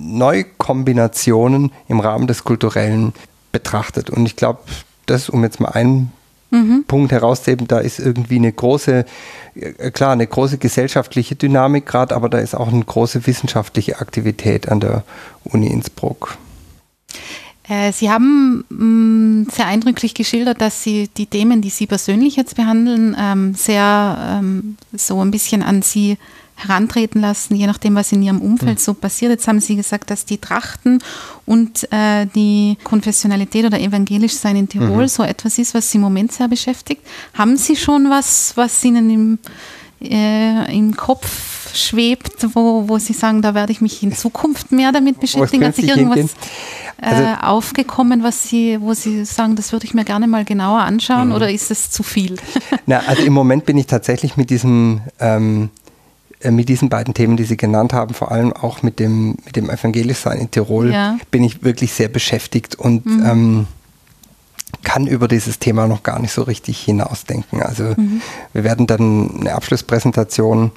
Neukombinationen im Rahmen des Kulturellen betrachtet. Und ich glaube, das, um jetzt mal ein mhm. Punkt herauszuheben. Da ist irgendwie eine große, äh, klar, eine große gesellschaftliche Dynamik gerade, aber da ist auch eine große wissenschaftliche Aktivität an der Uni Innsbruck. Äh, Sie haben mm, sehr eindrücklich geschildert, dass Sie die Themen, die Sie persönlich jetzt behandeln, ähm, sehr ähm, so ein bisschen an Sie herantreten lassen, je nachdem, was in ihrem Umfeld mhm. so passiert. Jetzt haben Sie gesagt, dass die Trachten und äh, die Konfessionalität oder evangelisch sein in Tirol mhm. so etwas ist, was Sie im Moment sehr beschäftigt. Haben Sie schon was, was Ihnen im, äh, im Kopf schwebt, wo, wo Sie sagen, da werde ich mich in Zukunft mehr damit beschäftigen? Hat sich irgendwas also, äh, aufgekommen, was Sie, wo Sie sagen, das würde ich mir gerne mal genauer anschauen mhm. oder ist es zu viel? Na, also im Moment bin ich tatsächlich mit diesem ähm, äh, mit diesen beiden Themen, die Sie genannt haben, vor allem auch mit dem, mit dem Evangelischsein in Tirol, ja. bin ich wirklich sehr beschäftigt und mhm. ähm, kann über dieses Thema noch gar nicht so richtig hinausdenken. Also mhm. wir werden dann eine Abschlusspräsentation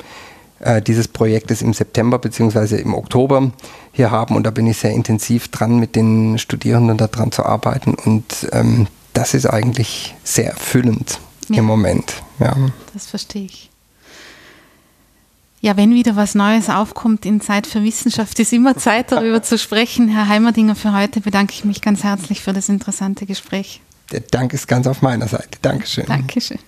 äh, dieses Projektes im September bzw. im Oktober hier haben und da bin ich sehr intensiv dran, mit den Studierenden daran zu arbeiten und ähm, das ist eigentlich sehr erfüllend ja. im Moment. Ja. Das verstehe ich. Ja, wenn wieder was Neues aufkommt in Zeit für Wissenschaft, ist immer Zeit darüber zu sprechen. Herr Heimerdinger, für heute bedanke ich mich ganz herzlich für das interessante Gespräch. Der Dank ist ganz auf meiner Seite. Dankeschön. Dankeschön.